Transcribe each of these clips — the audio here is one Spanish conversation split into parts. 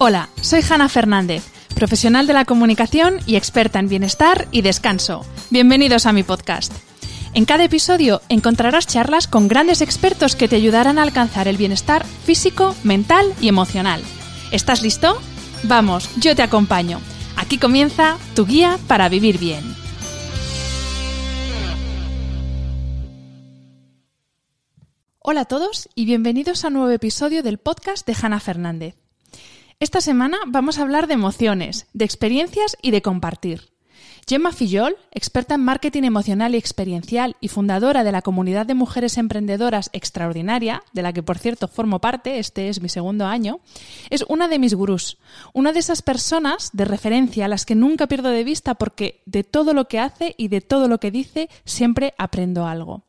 Hola, soy Hanna Fernández, profesional de la comunicación y experta en bienestar y descanso. Bienvenidos a mi podcast. En cada episodio encontrarás charlas con grandes expertos que te ayudarán a alcanzar el bienestar físico, mental y emocional. ¿Estás listo? Vamos, yo te acompaño. Aquí comienza tu guía para vivir bien. Hola a todos y bienvenidos a un nuevo episodio del podcast de Hanna Fernández. Esta semana vamos a hablar de emociones, de experiencias y de compartir. Gemma Fillol, experta en marketing emocional y experiencial y fundadora de la comunidad de mujeres emprendedoras extraordinaria, de la que por cierto formo parte, este es mi segundo año, es una de mis gurús, una de esas personas de referencia a las que nunca pierdo de vista porque de todo lo que hace y de todo lo que dice siempre aprendo algo.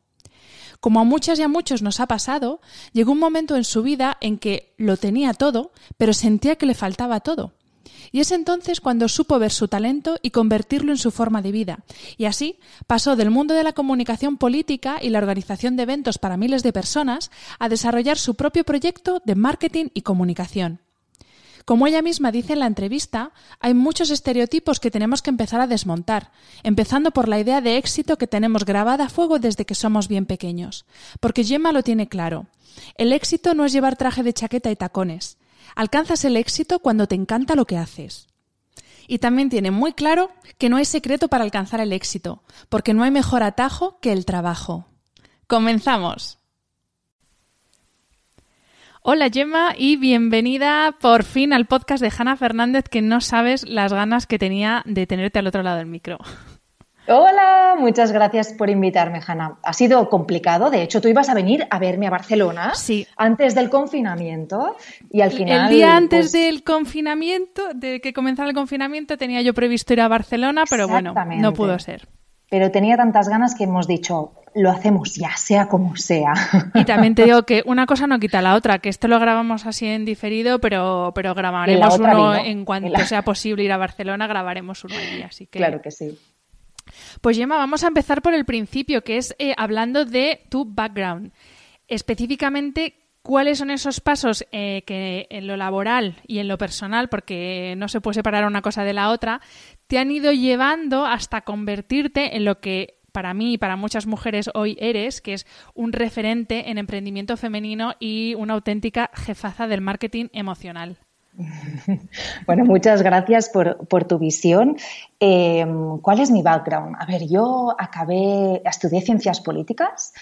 Como a muchas y a muchos nos ha pasado, llegó un momento en su vida en que lo tenía todo, pero sentía que le faltaba todo. Y es entonces cuando supo ver su talento y convertirlo en su forma de vida. Y así pasó del mundo de la comunicación política y la organización de eventos para miles de personas a desarrollar su propio proyecto de marketing y comunicación. Como ella misma dice en la entrevista, hay muchos estereotipos que tenemos que empezar a desmontar, empezando por la idea de éxito que tenemos grabada a fuego desde que somos bien pequeños. Porque Gemma lo tiene claro. El éxito no es llevar traje de chaqueta y tacones. Alcanzas el éxito cuando te encanta lo que haces. Y también tiene muy claro que no hay secreto para alcanzar el éxito, porque no hay mejor atajo que el trabajo. Comenzamos. Hola Gemma y bienvenida por fin al podcast de Hanna Fernández que no sabes las ganas que tenía de tenerte al otro lado del micro. Hola, muchas gracias por invitarme, Hanna. Ha sido complicado, de hecho tú ibas a venir a verme a Barcelona sí. antes del confinamiento y al final... El día antes pues, del confinamiento, de que comenzara el confinamiento, tenía yo previsto ir a Barcelona, pero bueno, no pudo ser. Pero tenía tantas ganas que hemos dicho, lo hacemos ya, sea como sea. Y también te digo que una cosa no quita la otra, que esto lo grabamos así en diferido, pero, pero grabaremos uno en cuanto la... sea posible ir a Barcelona, grabaremos uno allí, así que... Claro que sí. Pues Gemma, vamos a empezar por el principio, que es eh, hablando de tu background. Específicamente, ¿cuáles son esos pasos eh, que en lo laboral y en lo personal, porque no se puede separar una cosa de la otra, te han ido llevando hasta convertirte en lo que para mí y para muchas mujeres hoy eres, que es un referente en emprendimiento femenino y una auténtica jefaza del marketing emocional. Bueno, muchas gracias por, por tu visión. Eh, ¿Cuál es mi background? A ver, yo acabé, estudié ciencias políticas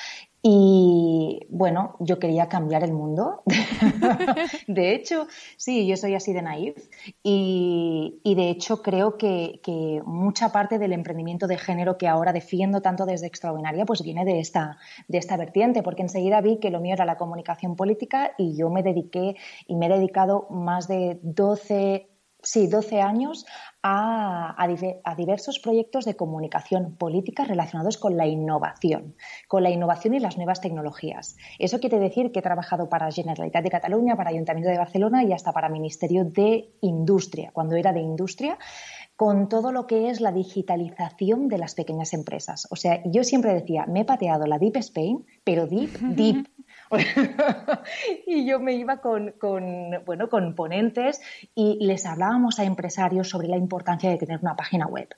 y bueno, yo quería cambiar el mundo. de hecho, sí, yo soy así de naif. Y, y de hecho, creo que, que, mucha parte del emprendimiento de género que ahora defiendo tanto desde Extraordinaria, pues viene de esta, de esta vertiente, porque enseguida vi que lo mío era la comunicación política y yo me dediqué y me he dedicado más de 12 sí, 12 años a, a, diversos proyectos de comunicación política relacionados con la innovación, con la innovación y las nuevas tecnologías. Eso quiere decir que he trabajado para Generalitat de Cataluña, para Ayuntamiento de Barcelona y hasta para Ministerio de Industria, cuando era de Industria con todo lo que es la digitalización de las pequeñas empresas. O sea, yo siempre decía, me he pateado la Deep Spain, pero Deep, Deep. y yo me iba con, con, bueno, con ponentes y les hablábamos a empresarios sobre la importancia de tener una página web.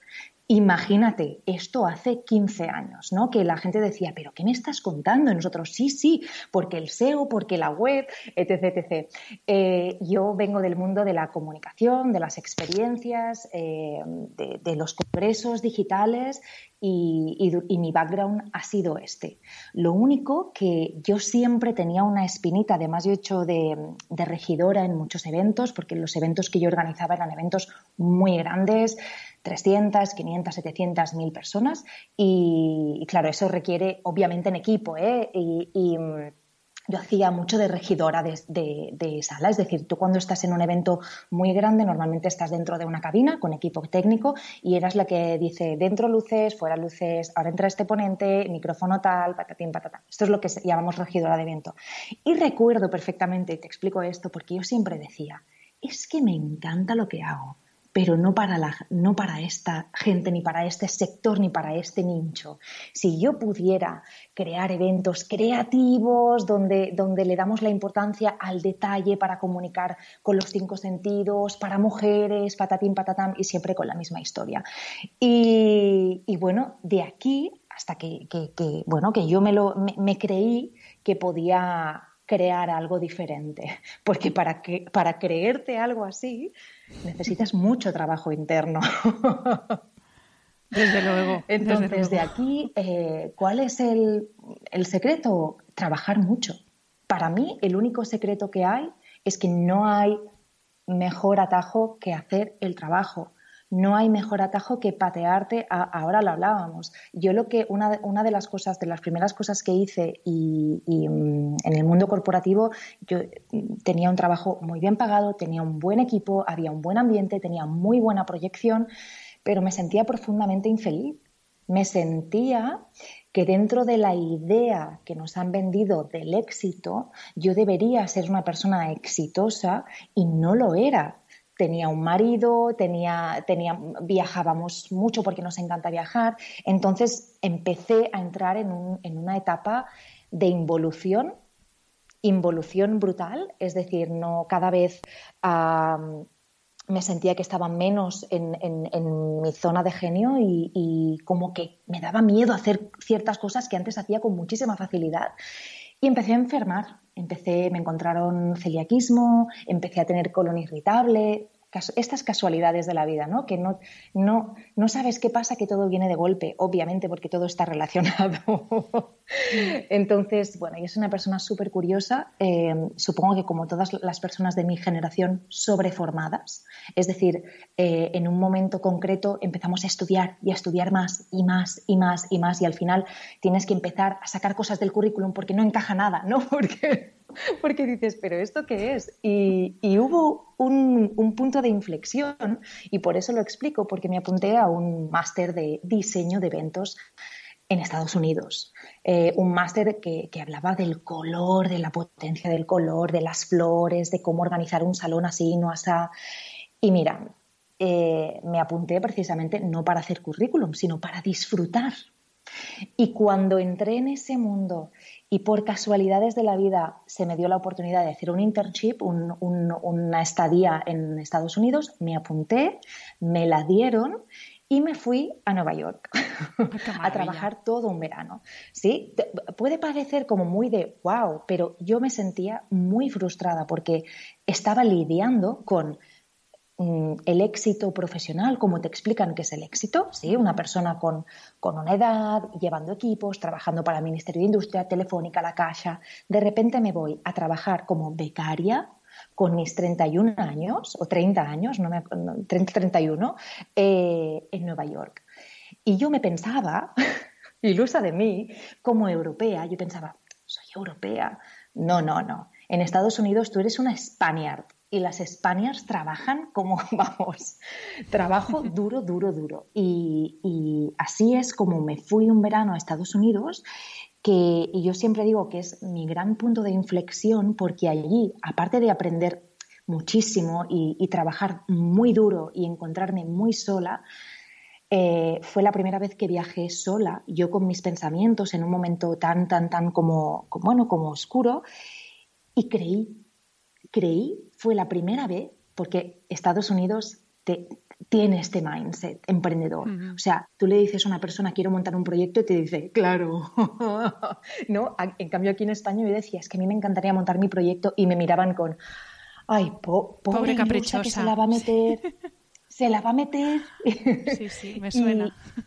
Imagínate, esto hace 15 años, ¿no? Que la gente decía, pero ¿qué me estás contando? Y nosotros, sí, sí, porque el SEO, porque la web, etc. Eh, yo vengo del mundo de la comunicación, de las experiencias, eh, de, los congresos digitales y, mi background ha sido este. Lo único que yo siempre tenía una espinita, además yo he hecho de regidora en muchos eventos, porque los eventos que yo organizaba eran eventos muy grandes, 300, 500, 700, 1000 personas y, claro, eso requiere obviamente en equipo ¿eh? y, mm, yo hacía mucho de regidora de, sala, es decir, tú cuando estás en un evento muy grande normalmente estás dentro de una cabina con equipo técnico y eras la que dice dentro luces, fuera luces, ahora entra este ponente, micrófono tal, patatín, patatán. Esto es lo que llamamos regidora de evento. Y recuerdo perfectamente, y te explico esto, porque yo siempre decía, es que me encanta lo que hago pero no para, la, no para esta gente, ni para este sector, ni para este nicho. Si yo pudiera crear eventos creativos donde, donde le damos la importancia al detalle para comunicar con los cinco sentidos, para mujeres, patatín, patatam, y siempre con la misma historia. Y, bueno, de aquí hasta que, bueno, que yo me, lo, me creí que podía crear algo diferente, porque para, que, para creerte algo así necesitas mucho trabajo interno. Desde luego. Entonces, desde aquí, eh, ¿cuál es el, el secreto? Trabajar mucho. Para mí, el único secreto que hay es que no hay mejor atajo que hacer el trabajo no hay mejor atajo que patearte, ahora lo hablábamos. Yo lo que, una, una, de las cosas, de las primeras cosas que hice y, mm, en el mundo corporativo, yo mm, tenía un trabajo muy bien pagado, tenía un buen equipo, había un buen ambiente, tenía muy buena proyección, pero me sentía profundamente infeliz. Me sentía que dentro de la idea que nos han vendido del éxito, yo debería ser una persona exitosa y no lo era tenía un marido, tenía, viajábamos mucho porque nos encanta viajar. Entonces empecé a entrar en, una etapa de involución, involución brutal, es decir, no cada vez me sentía que estaba menos en, mi zona de genio y, como que me daba miedo hacer ciertas cosas que antes hacía con muchísima facilidad. Y empecé a enfermar, empecé, me encontraron celiaquismo, empecé a tener colon irritable, estas casualidades de la vida, ¿no? Que no, no, no sabes qué pasa, que todo viene de golpe, obviamente, porque todo está relacionado. Entonces, bueno, yo soy una persona súper curiosa, eh, supongo que como todas las personas de mi generación, sobreformadas, es decir, eh, en un momento concreto empezamos a estudiar y a estudiar más y más y más y más y al final tienes que empezar a sacar cosas del currículum porque no encaja nada, ¿no? Porque porque dices, pero ¿esto qué es? Y, hubo un, punto de inflexión y por eso lo explico, porque me apunté a un máster de diseño de eventos en Estados Unidos. Eh, un máster que, hablaba del color, de la potencia del color, de las flores, de cómo organizar un salón así, no así. Y mira, eh, me apunté precisamente no para hacer currículum, sino para disfrutar. Y cuando entré en ese mundo y por casualidades de la vida se me dio la oportunidad de hacer un internship, una estadía en Estados Unidos, me apunté, me la dieron y me fui a Nueva York a trabajar todo un verano. ¿Sí? Puede parecer como muy de wow, pero yo me sentía muy frustrada porque estaba lidiando con el éxito profesional, como te explican que es el éxito, ¿sí? una persona con, una edad, llevando equipos, trabajando para el Ministerio de Industria, Telefónica, La Caixa. De repente me voy a trabajar como becaria con mis 31 años, o 30 años, no me, 30, 31, eh, en Nueva York. Y yo me pensaba, ilusa de mí, como europea, yo pensaba, soy europea. No, no, no. En Estados Unidos tú eres una Spaniard y las Españas trabajan como, vamos, trabajo duro, duro, duro. Y, así es como me fui un verano a Estados Unidos, que y yo siempre digo que es mi gran punto de inflexión, porque allí, aparte de aprender muchísimo y, trabajar muy duro y encontrarme muy sola, eh, fue la primera vez que viajé sola, yo con mis pensamientos en un momento tan, tan, tan como, como bueno, como oscuro, y creí creí, fue la primera vez, porque Estados Unidos tiene este mindset emprendedor. O sea, tú le dices a una persona, quiero montar un proyecto, y te dice, claro. ¿No? En cambio, aquí en España yo decía, es que a mí me encantaría montar mi proyecto, y me miraban con, ay, pobre, caprichosa, que se la va a meter. se la va a meter. Sí, sí, me suena.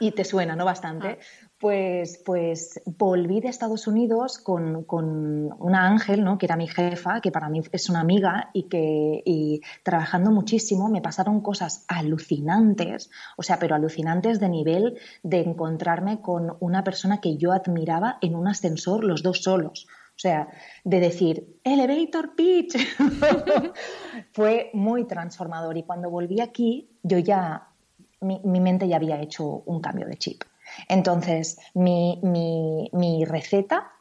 Y te suena, ¿no? Bastante. Ah. Pues, pues volví de Estados Unidos con, una Ángel, ¿no? que era mi jefa, que para mí es una amiga y que trabajando muchísimo me pasaron cosas alucinantes, o sea, pero alucinantes de nivel de encontrarme con una persona que yo admiraba en un ascensor los dos solos. O sea, de decir, elevator pitch, fue muy transformador. Y cuando volví aquí, yo ya, mi, mente ya había hecho un cambio de chip. Entonces, mi, mi, receta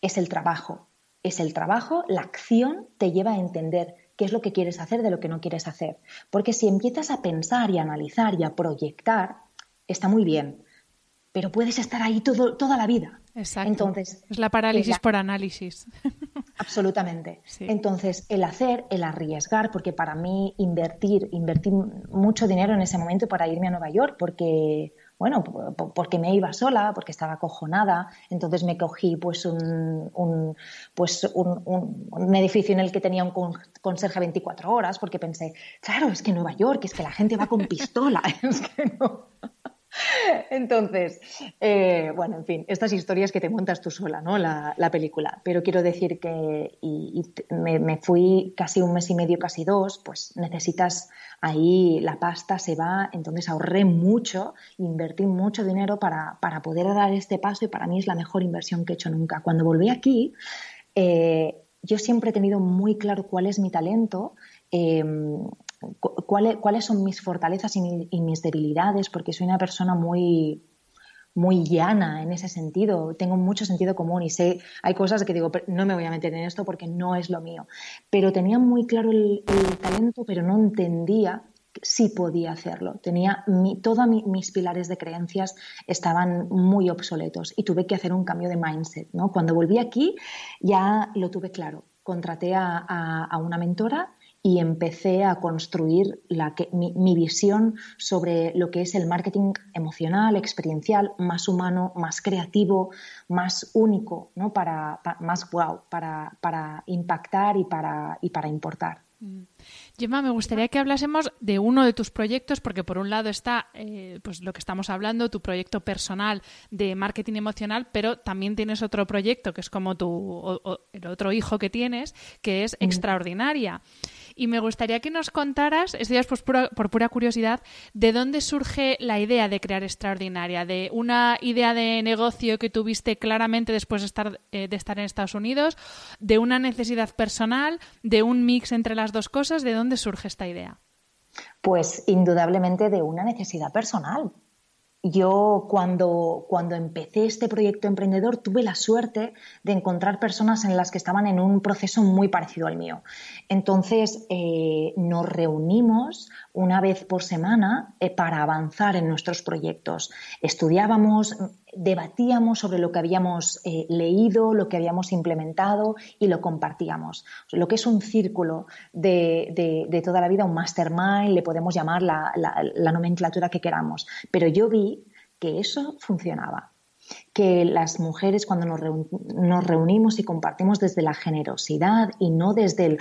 es el trabajo. Es el trabajo, la acción te lleva a entender qué es lo que quieres hacer de lo que no quieres hacer. Porque si empiezas a pensar y a analizar y a proyectar, está muy bien, pero puedes estar ahí todo, toda la vida. Exacto. Entonces, es la parálisis por análisis. Absolutamente. Entonces, el hacer, el arriesgar, porque para mí invertir, invertir mucho dinero en ese momento para irme a Nueva York, porque bueno, porque me iba sola, porque estaba acojonada, entonces me cogí pues un, pues un, edificio en el que tenía un conserje 24 horas, porque pensé, claro, es que Nueva York, es que la gente va con pistola, es que no. Entonces, eh, bueno, en fin, estas historias que te montas tú sola, ¿no? La, película. Pero quiero decir que me, fui casi un mes y medio, casi dos, pues necesitas ahí la pasta se va, entonces ahorré mucho, invertí mucho dinero para, poder dar este paso y para mí es la mejor inversión que he hecho nunca. Cuando volví aquí, eh, yo siempre he tenido muy claro cuál es mi talento. Em, cuáles, son mis fortalezas y, mis debilidades, porque soy una persona muy, muy llana en ese sentido, tengo mucho sentido común y sé, hay cosas que digo, no me voy a meter en esto porque no es lo mío, pero tenía muy claro el, talento, pero no entendía si podía hacerlo. Tenía todos mis pilares de creencias estaban muy obsoletos y tuve que hacer un cambio de mindset. ¿no? Cuando volví aquí ya lo tuve claro. Contraté a una mentora y empecé a construir mi, visión sobre lo que es el marketing emocional, experiencial, más humano, más creativo, más único, ¿no? para, más wow, para, para impactar y para, y para importar. Mm. Gemma, me gustaría que hablásemos de uno de tus proyectos, porque por un lado está eh, pues lo que estamos hablando, tu proyecto personal de marketing emocional, pero también tienes otro proyecto que es como tu el otro hijo que tienes, que es mm. Extraordinaria. Y me gustaría que nos contaras, esto ya es por pura, por pura curiosidad, de dónde surge la idea de crear Extraordinaria, de una idea de negocio que tuviste claramente después de estar, eh, de estar en Estados Unidos, de una necesidad personal, de un mix entre las dos cosas, ¿de dónde surge esta idea? Pues indudablemente de una necesidad personal. Yo cuando, cuando empecé este proyecto emprendedor tuve la suerte de encontrar personas en las que estaban en un proceso muy parecido al mío. Entonces eh, nos reunimos una vez por semana eh, para avanzar en nuestros proyectos. Estudiábamos, debatíamos sobre lo que habíamos eh, leído, lo que habíamos implementado y lo compartíamos. Lo que es un círculo de, toda la vida, un mastermind, le podemos llamar la, nomenclatura que queramos. Pero yo vi que eso funcionaba que las mujeres cuando nos, nos, reunimos y compartimos desde la generosidad y no desde el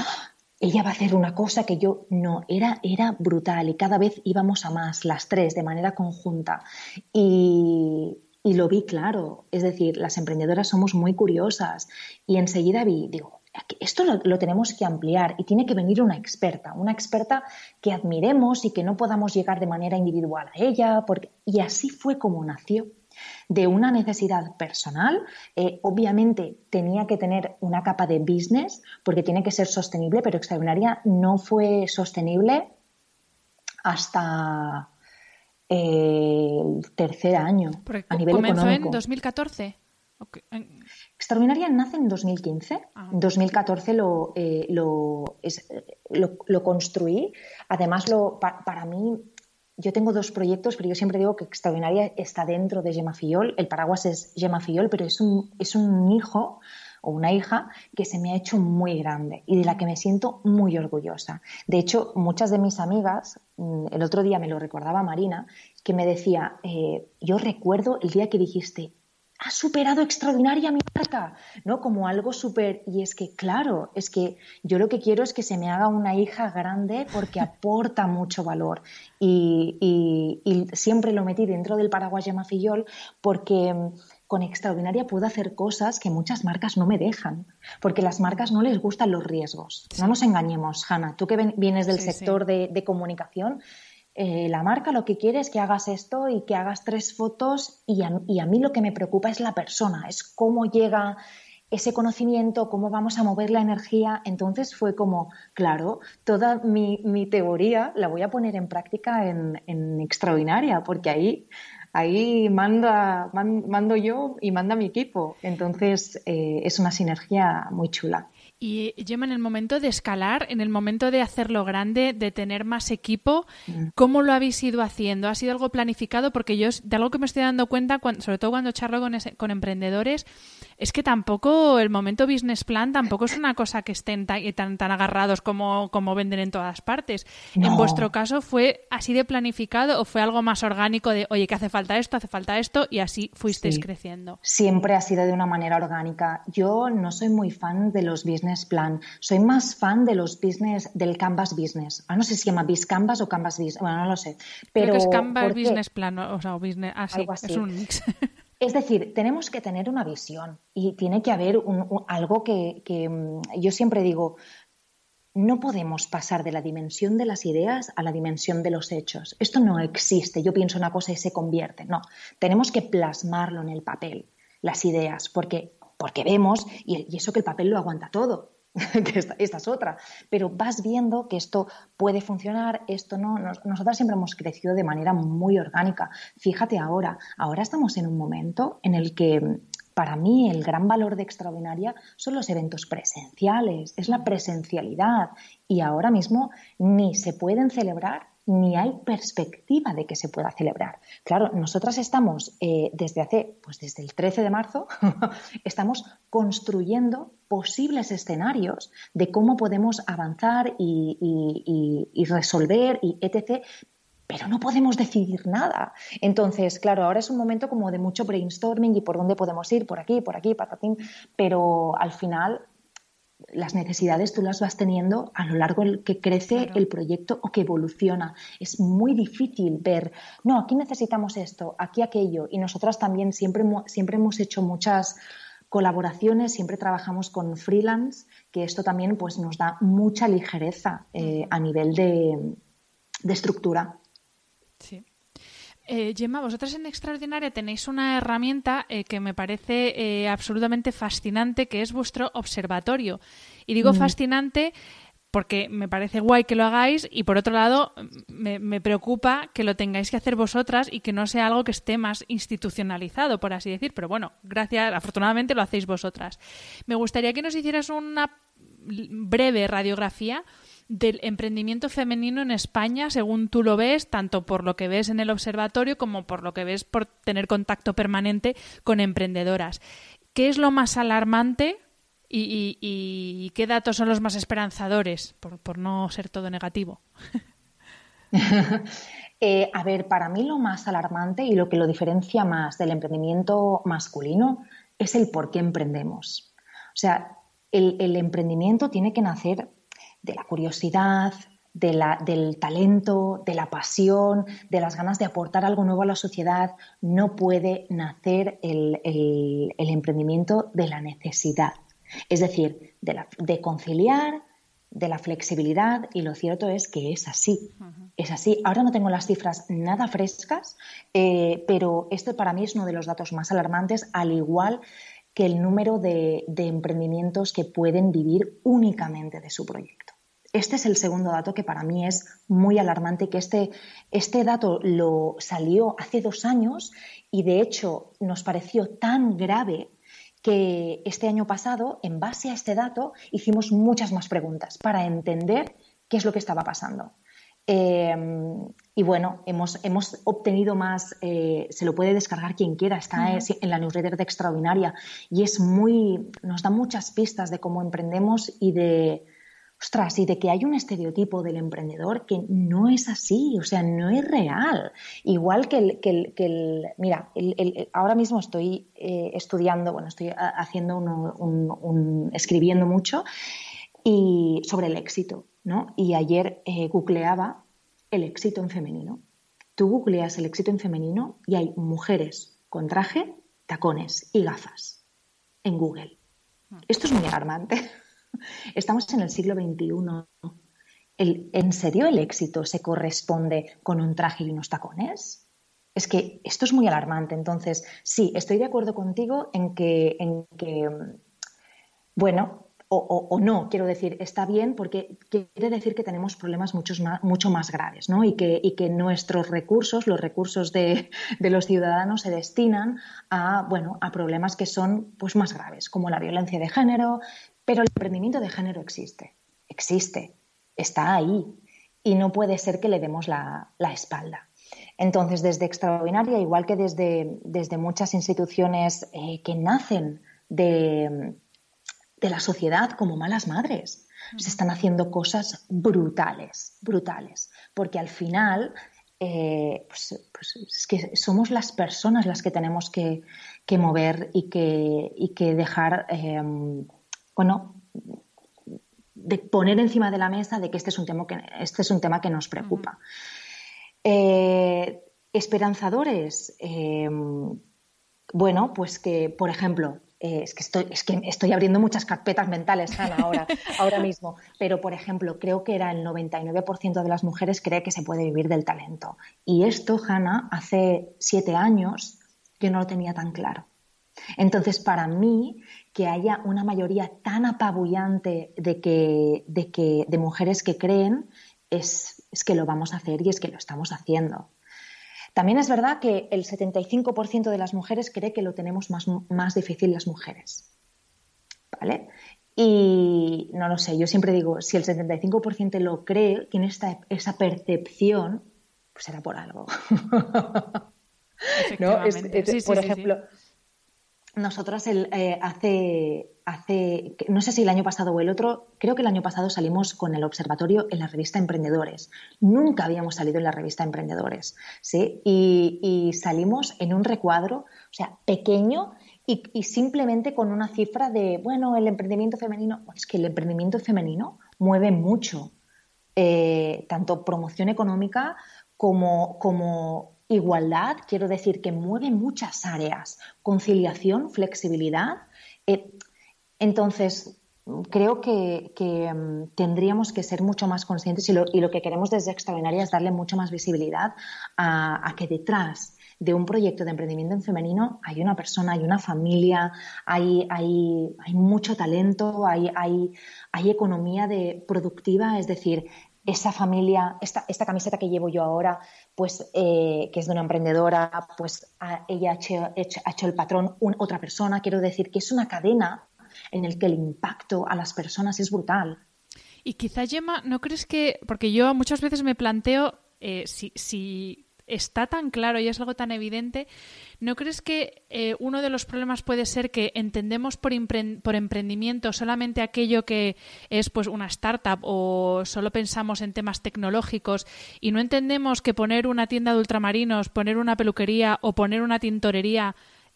ella va a hacer una cosa que yo no, era, era brutal y cada vez íbamos a más, las tres, de manera conjunta. Y, y lo vi claro, es decir, las emprendedoras somos muy curiosas y enseguida vi, digo, esto lo, tenemos que ampliar y tiene que venir una experta, una experta que admiremos y que no podamos llegar de manera individual a ella, porque... y así fue como nació de una necesidad personal. Eh, obviamente tenía que tener una capa de business porque tiene que ser sostenible, pero Extraordinaria no fue sostenible hasta el tercer año a nivel comenzó en 2014. Extraordinaria nace en 2015. Ah. En 2014 lo, eh, lo, lo, construí. Además, lo, para mí yo tengo dos proyectos, pero yo siempre digo que Extraordinaria está dentro de Gemma Fillol. El paraguas es Gemma Fillol, pero es un, es un hijo o una hija que se me ha hecho muy grande y de la que me siento muy orgullosa. De hecho, muchas de mis amigas, mm, el otro día me lo recordaba Marina, que me decía, eh, yo recuerdo el día que dijiste, ha superado extraordinaria mi marca, ¿no? Como algo súper... Y es que, claro, es que yo lo que quiero es que se me haga una hija grande porque aporta mucho valor. Y, siempre lo metí dentro del paraguas llama Fillol porque mm, con extraordinaria puedo hacer cosas que muchas marcas no me dejan, porque las marcas no les gustan los riesgos. No nos engañemos, Hanna, tú que vienes del sector de comunicación, eh, la marca lo que quiere es que hagas esto y que hagas tres fotos y a, mí lo que me preocupa es la persona, es cómo llega ese conocimiento, cómo vamos a mover la energía. Entonces fue como, claro, toda mi, teoría la voy a poner en práctica en, Extraordinaria, porque ahí, ahí manda, mando yo y manda mi equipo. Entonces eh, es una sinergia muy chula. Y Gemma, en el momento de escalar, en el momento de hacerlo grande, de tener más equipo, mm. ¿cómo lo habéis ido haciendo? ¿Ha sido algo planificado? Porque yo, de algo que me estoy dando cuenta, sobre todo cuando charlo con, con emprendedores, es que tampoco el momento business plan tampoco es una cosa que estén tan, tan, agarrados como, como venden en todas partes. En vuestro caso, ¿fue así de planificado o fue algo más orgánico de, oye, que hace falta esto, hace falta esto y así fuisteis creciendo? Siempre ha sido de una manera orgánica. Yo no soy muy fan de los business plan, soy más fan de los business, del Canvas Business. Ah, no sé si se llama Biz Canvas o Canvas Business, bueno, no lo sé. Pero Creo que es Canvas Business Plan, o sea, business, ah, sí, es un mix. Es decir, tenemos que tener una visión y tiene que haber algo que, mm, yo siempre digo, no podemos pasar de la dimensión de las ideas a la dimensión de los hechos. Esto no existe. Yo pienso una cosa y se convierte. No, tenemos que plasmarlo en el papel, las ideas, porque, porque vemos, y eso que el papel lo aguanta todo. esta, es otra. Pero vas viendo que esto puede funcionar, esto no. nosotras siempre hemos crecido de manera muy orgánica. Fíjate ahora, ahora estamos en un momento en el que para mí el gran valor de Extraordinaria son los eventos presenciales, es la presencialidad y ahora mismo ni se pueden celebrar ni hay perspectiva de que se pueda celebrar. Claro, nosotras estamos eh, desde hace, pues desde el 13 de marzo, estamos construyendo posibles escenarios de cómo podemos avanzar y, resolver y etc. Pero no podemos decidir nada. Entonces, claro, ahora es un momento como de mucho brainstorming y por dónde podemos ir, por aquí, por aquí, patatín, pero al final las necesidades tú las vas teniendo a lo largo que crece el proyecto o que evoluciona. Es muy difícil ver, no, aquí necesitamos esto, aquí aquello. Y nosotras también siempre, siempre hemos hecho muchas colaboraciones, siempre trabajamos con freelance, que esto también pues, nos da mucha ligereza eh, a nivel de, de estructura. Sí. Eh, Gemma, vosotras en Extraordinaria tenéis una herramienta eh, que me parece eh, absolutamente fascinante, que es vuestro observatorio. Y digo mm. fascinante porque me parece guay que lo hagáis y por otro lado me, me, preocupa que lo tengáis que hacer vosotras y que no sea algo que esté más institucionalizado, por así decir. Pero bueno, gracias, afortunadamente lo hacéis vosotras. Me gustaría que nos hicieras una breve radiografía del emprendimiento femenino en España, según tú lo ves, tanto por lo que ves en el observatorio como por lo que ves por tener contacto permanente con emprendedoras. ¿Qué es lo más alarmante y, qué datos son los más esperanzadores, por, no ser todo negativo? Eh, a ver, para mí lo más alarmante y lo que lo diferencia más del emprendimiento masculino es el por qué emprendemos. O sea, el emprendimiento tiene que nacer de la curiosidad, del talento, de la pasión, de las ganas de aportar algo nuevo a la sociedad, no puede nacer el, emprendimiento de la necesidad. Es decir, de, conciliar, de la flexibilidad, y lo cierto es que es así. Es así. Ahora no tengo las cifras nada frescas, eh, pero este para mí es uno de los datos más alarmantes, al igual que el número de emprendimientos que pueden vivir únicamente de su proyecto. Este es el segundo dato que para mí es muy alarmante, que este, este dato lo salió hace dos años y de hecho nos pareció tan grave que este año pasado, en base a este dato, hicimos muchas más preguntas para entender qué es lo que estaba pasando. Em, y bueno, hemos, hemos obtenido más, eh, se lo puede descargar quien quiera, está en la newsletter de Extraordinaria y es muy, nos da muchas pistas de cómo emprendemos y de, ostras, y de que hay un estereotipo del emprendedor que no es así, o sea, no es real. Igual que el, que el, mira, ahora mismo estoy eh, estudiando, bueno, estoy haciendo un, escribiendo mucho y sobre el éxito, ¿no? Y ayer eh, googleaba el éxito en femenino. Tú googleas el éxito en femenino y hay mujeres con traje, tacones y gafas en Google. Esto es muy alarmante. Estamos en el siglo XXI. ¿En serio el éxito se corresponde con un traje y unos tacones? Es que esto es muy alarmante. Entonces, sí, estoy de acuerdo contigo en que, en que bueno, o, no, quiero decir, está bien porque quiere decir que tenemos problemas muchos mucho más graves, ¿no? Y que, y que nuestros recursos, los recursos de, de, los ciudadanos se destinan a, bueno, a problemas que son pues, más graves, como la violencia de género, pero el emprendimiento de género existe, existe, está ahí y no puede ser que le demos la, espalda. Entonces, desde Extraordinaria, igual que desde, desde muchas instituciones eh, que nacen de, de, la sociedad como malas madres, se están haciendo cosas brutales, brutales, porque al final eh, pues, pues, es que somos las personas las que tenemos que, mover y que, y que dejar eh, bueno, de poner encima de la mesa de que este es un tema que, este es un tema que nos preocupa. Eh, esperanzadores, eh, bueno, pues que, por ejemplo, eh, es, que estoy, es que estoy abriendo muchas carpetas mentales, Hanna, ahora, ahora mismo, pero, por ejemplo, creo que era el 99% de las mujeres cree que se puede vivir del talento. Y esto, Hanna, hace siete años yo no lo tenía tan claro. Entonces, para mí, que haya una mayoría tan apabullante de, que, de, que, de mujeres que creen, es, que lo vamos a hacer y es que lo estamos haciendo. También es verdad que el 75% de las mujeres cree que lo tenemos más, más difícil las mujeres. ¿Vale? Y no lo sé, yo siempre digo, si el 75% lo cree, tiene esta, esa percepción, pues será por algo. ¿No? por ejemplo, nosotras el, eh, hace, hace, no sé si el año pasado o el otro, creo que el año pasado salimos con el observatorio en la revista Emprendedores. Nunca habíamos salido en la revista Emprendedores, ¿sí? Y, salimos en un recuadro, o sea, pequeño y, simplemente con una cifra de, bueno, el emprendimiento femenino, es que el emprendimiento femenino mueve mucho, eh, tanto promoción económica como, como Igualdad, quiero decir que mueve muchas áreas. Conciliación, flexibilidad. Eh, entonces, creo que, mm, tendríamos que ser mucho más conscientes y lo, que queremos desde Extraordinaria es darle mucho más visibilidad a, que detrás de un proyecto de emprendimiento en femenino hay una persona, hay una familia, hay, hay, hay mucho talento, hay, hay, hay economía de, productiva, es decir, esa familia, esta, esta camiseta que llevo yo ahora, pues eh, que es de una emprendedora, pues ella ha hecho, el patrón otra persona. Quiero decir que es una cadena en la que el impacto a las personas es brutal. Y quizá, Gemma, ¿no crees que.? Porque yo muchas veces me planteo eh, si, si está tan claro y es algo tan evidente, ¿no crees que eh, uno de los problemas puede ser que entendemos por, por, emprendimiento solamente aquello que es pues una startup o solo pensamos en temas tecnológicos y no entendemos que poner una tienda de ultramarinos, poner una peluquería o poner una tintorería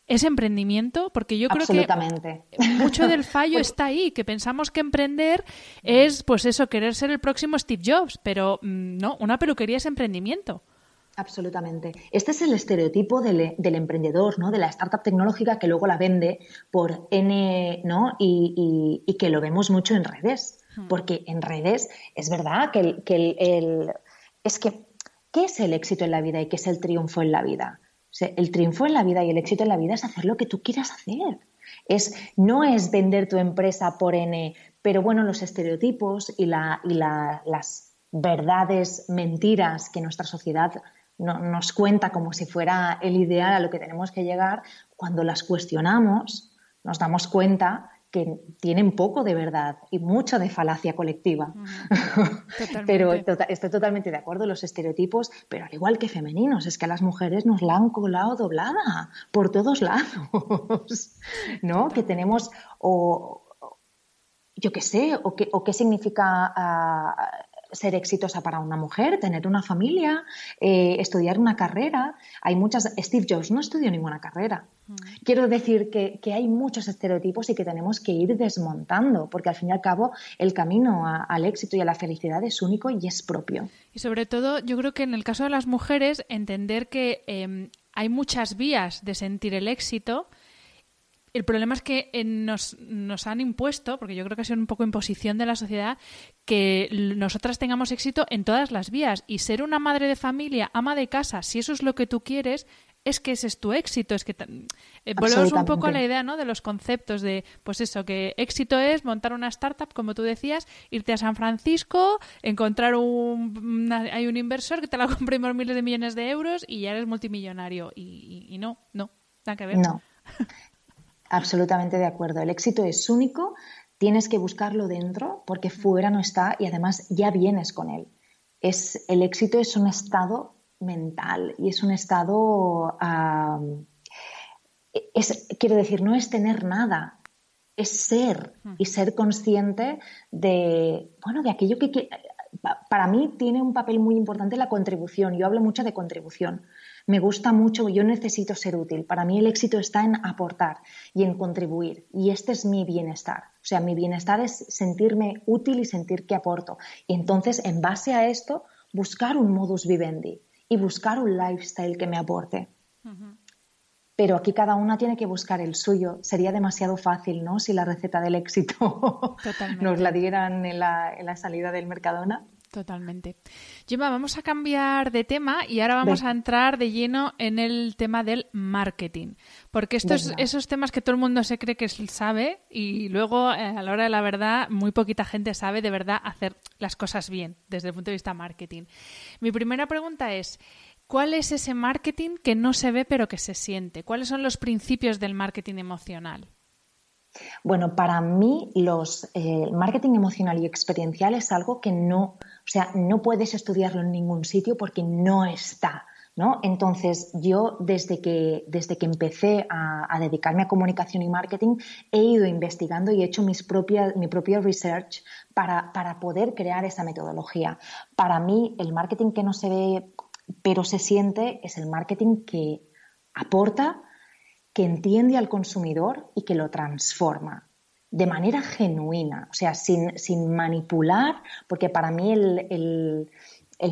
es emprendimiento? Porque yo creo que mucho del fallo pues está ahí, que pensamos que emprender es, pues eso, querer ser el próximo Steve Jobs, pero mm, no, una peluquería es emprendimiento. Absolutamente. Este es el estereotipo del, emprendedor, ¿no? De la startup tecnológica que luego la vende por N, ¿no? Y, que lo vemos mucho en redes. Hmm. Porque en redes es verdad que, el, que el, es que ¿qué es el éxito en la vida y qué es el triunfo en la vida? el triunfo en la vida y el éxito en la vida es hacer lo que tú quieras hacer. Es, no es vender tu empresa por N, pero bueno, los estereotipos y, la, y la, las verdades, mentiras que nuestra sociedad nos cuenta como si fuera el ideal a lo que tenemos que llegar, cuando las cuestionamos nos damos cuenta que tienen poco de verdad y mucho de falacia colectiva. pero estoy totalmente de acuerdo en los estereotipos, pero al igual que femeninos, es que a las mujeres nos la han colado doblada por todos lados, ¿no? Que tenemos o yo qué sé, o qué, o qué significa ah, ser exitosa para una mujer, tener una familia, eh, estudiar una carrera. Hay muchas. Steve Jobs no estudió ninguna carrera. Mm. Quiero decir que, hay muchos estereotipos y que tenemos que ir desmontando, porque al fin y al cabo el camino al éxito y a la felicidad es único y es propio. Y sobre todo, yo creo que en el caso de las mujeres, entender que em, hay muchas vías de sentir el éxito el problema es que eh, nos, nos, han impuesto, porque yo creo que ha sido un poco imposición de la sociedad, que nosotras tengamos éxito en todas las vías. Y ser una madre de familia, ama de casa, si eso es lo que tú quieres, es que ese es tu éxito. Es que eh, volvemos un poco a la idea ¿no? de los conceptos de, pues eso, que éxito es montar una startup, como tú decías, irte a San Francisco, encontrar un, hay un inversor que te la compre por miles de millones de euros y ya eres multimillonario. Y, y no, no, nada que ver. No. Absolutamente de acuerdo. El éxito es único, tienes que buscarlo dentro porque fuera no está y además ya vienes con él. Es, el éxito es un estado mental y es un estado, es, quiero decir, no es tener nada, es ser y ser consciente de, bueno, de aquello que, para mí tiene un papel muy importante la contribución. Yo hablo mucho de contribución me gusta mucho, yo necesito ser útil. Para mí el éxito está en aportar y en contribuir. Y este es mi bienestar. O sea, mi bienestar es sentirme útil y sentir que aporto. Y entonces, en base a esto, buscar un modus vivendi y buscar un lifestyle que me aporte. Pero aquí cada una tiene que buscar el suyo. Sería demasiado fácil, ¿no? Si la receta del éxito nos la dieran en la, en la salida del Mercadona. Totalmente. Gemma, vamos a cambiar de tema y ahora vamos a entrar de lleno en el tema del marketing. Porque estos esos temas que todo el mundo se cree que sabe y luego eh, a la hora de la verdad muy poquita gente sabe de verdad hacer las cosas bien desde el punto de vista marketing. Mi primera pregunta es, ¿cuál es ese marketing que no se ve pero que se siente? ¿Cuáles son los principios del marketing emocional? Bueno, para mí los eh, marketing emocional y experiencial es algo que no, o sea, no puedes estudiarlo en ningún sitio porque no está. ¿No? Entonces, yo desde que, desde que empecé a, dedicarme a comunicación y marketing, he ido investigando y he hecho mis mi propio research para, para poder crear esa metodología. Para mí, el marketing que no se ve pero se siente es el marketing que aporta que entiende al consumidor y que lo transforma de manera genuina, o sea, sin, manipular, porque para mí el,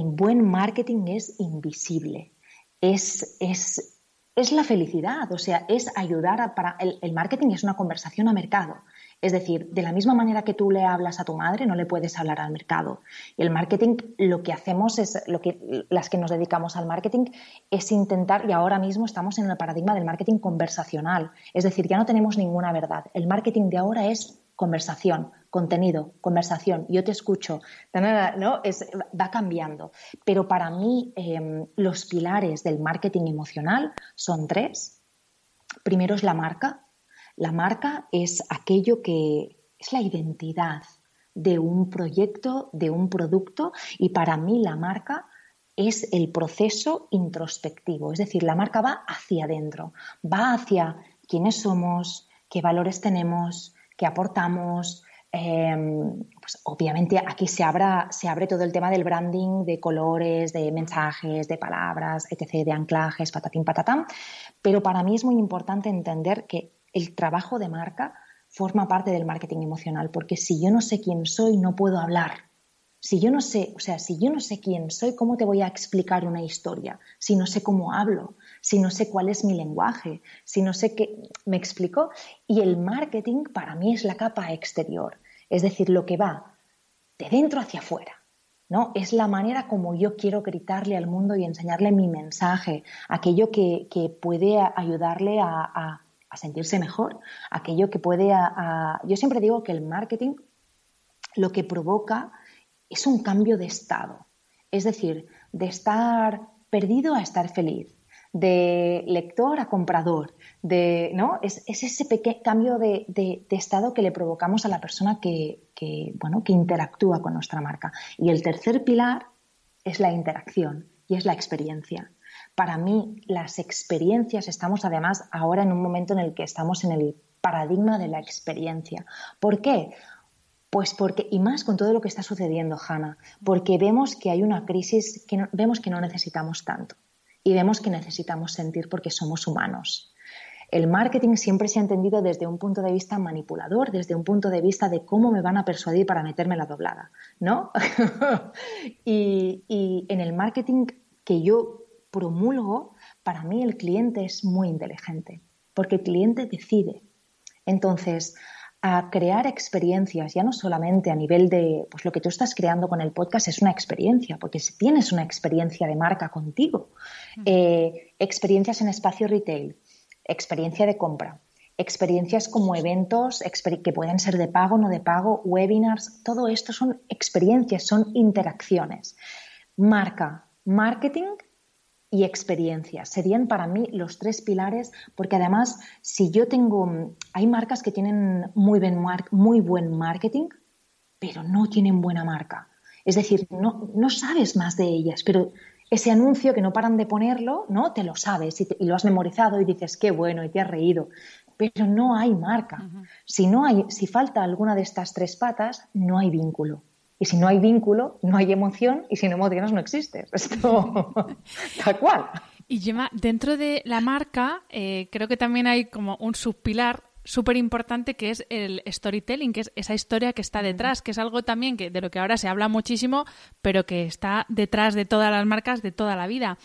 buen marketing es invisible, es, es, es, la felicidad, o sea, es ayudar a, para, el marketing es una conversación a mercado, es decir, de la misma manera que tú le hablas a tu madre, no le puedes hablar al mercado. Y el marketing, lo que hacemos es, lo que, las que nos dedicamos al marketing, es intentar, y ahora mismo estamos en el paradigma del marketing conversacional. Es decir, ya no tenemos ninguna verdad. El marketing de ahora es conversación, contenido, conversación. Yo te escucho, ¿no? Es, va cambiando. Pero para mí, em, los pilares del marketing emocional son tres. Primero es la marca, la marca es aquello que es la identidad de un proyecto, de un producto y para mí la marca es el proceso introspectivo, es decir, la marca va hacia adentro, va hacia quiénes somos, qué valores tenemos, qué aportamos. Em, pues obviamente aquí se, se abre todo el tema del branding, de colores, de mensajes, de palabras, etc., de anclajes, patatín, patatán. Pero para mí es muy importante entender que el trabajo de marca forma parte del marketing emocional, porque si yo no sé quién soy, no puedo hablar. Si yo no sé, o sea, si yo no sé quién soy, ¿cómo te voy a explicar una historia? Si no sé cómo hablo, si no sé cuál es mi lenguaje, si no sé qué, ¿me explico? Y el marketing para mí es la capa exterior, es decir, lo que va de dentro hacia afuera. ¿no? Es la manera como yo quiero gritarle al mundo y enseñarle mi mensaje, aquello que, puede ayudarle a sentirse mejor, aquello que puede... yo siempre digo que el marketing lo que provoca es un cambio de estado, es decir, de estar perdido a estar feliz, de lector a comprador, de, ¿no? Es, ese pequeño cambio de, estado que le provocamos a la persona que, bueno, que interactúa con nuestra marca. Y el tercer pilar es la interacción y es la experiencia para mí las experiencias, estamos además ahora en un momento en el que estamos en el paradigma de la experiencia. ¿Por qué? Pues porque, y más con todo lo que está sucediendo, Hanna, porque vemos que hay una crisis, que vemos que no necesitamos tanto y vemos que necesitamos sentir porque somos humanos. El marketing siempre se ha entendido desde un punto de vista manipulador, desde un punto de vista de cómo me van a persuadir para meterme la doblada, ¿no? y, y en el marketing que yo promulgo, para mí el cliente es muy inteligente, porque el cliente decide. Entonces, a crear experiencias, ya no solamente a nivel de, pues lo que tú estás creando con el podcast es una experiencia, porque si tienes una experiencia de marca contigo, eh, experiencias en espacio retail, experiencia de compra, experiencias como eventos que pueden ser de pago, no de pago, webinars, todo esto son experiencias, son interacciones. Marca, marketing y experiencia. Serían para mí los tres pilares, porque además, si yo tengo, hay marcas que tienen muy buen, muy buen marketing, pero no tienen buena marca. Es decir, no, no sabes más de ellas, pero ese anuncio que no paran de ponerlo, ¿no? Te lo sabes y, lo has memorizado y dices, qué bueno, y te has reído. Pero no hay marca. Si no hay, si falta alguna de estas tres patas, no hay vínculo. Y si no hay vínculo, no hay emoción, y si no emocionas, no existes. Esto, tal cual. Y Gemma, dentro de la marca, eh, creo que también hay como un subpilar súper importante que es el storytelling, que es esa historia que está detrás, que es algo también que, de lo que ahora se habla muchísimo, pero que está detrás de todas las marcas de toda la vida.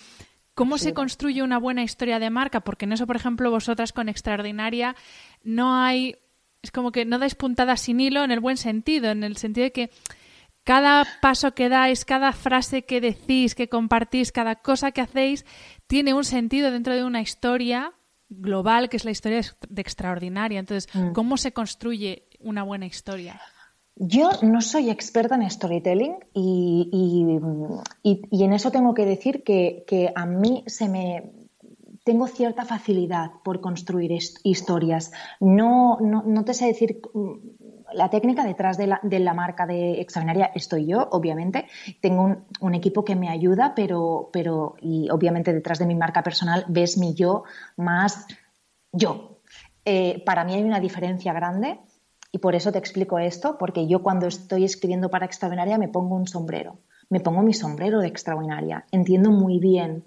¿Cómo se construye una buena historia de marca? Porque en eso, por ejemplo, vosotras con Extraordinaria no hay, es como que no dais puntadas sin hilo en el buen sentido, en el sentido de que cada paso que dais, cada frase que decís, que compartís, cada cosa que hacéis, tiene un sentido dentro de una historia global, que es la historia de extraordinaria. Entonces, mm. ¿cómo se construye una buena historia? Yo no soy experta en storytelling y, en eso tengo que decir que, que, a mí se me tengo cierta facilidad por construir historias. No, no, no te sé decir la técnica detrás de la, marca de Extraordinaria estoy yo, obviamente. Tengo un, equipo que me ayuda, pero, pero, y obviamente detrás de mi marca personal ves mi yo más yo. Eh, para mí hay una diferencia grande y por eso te explico esto, porque yo cuando estoy escribiendo para Extraordinaria me pongo un sombrero, me pongo mi sombrero de Extraordinaria. Entiendo muy bien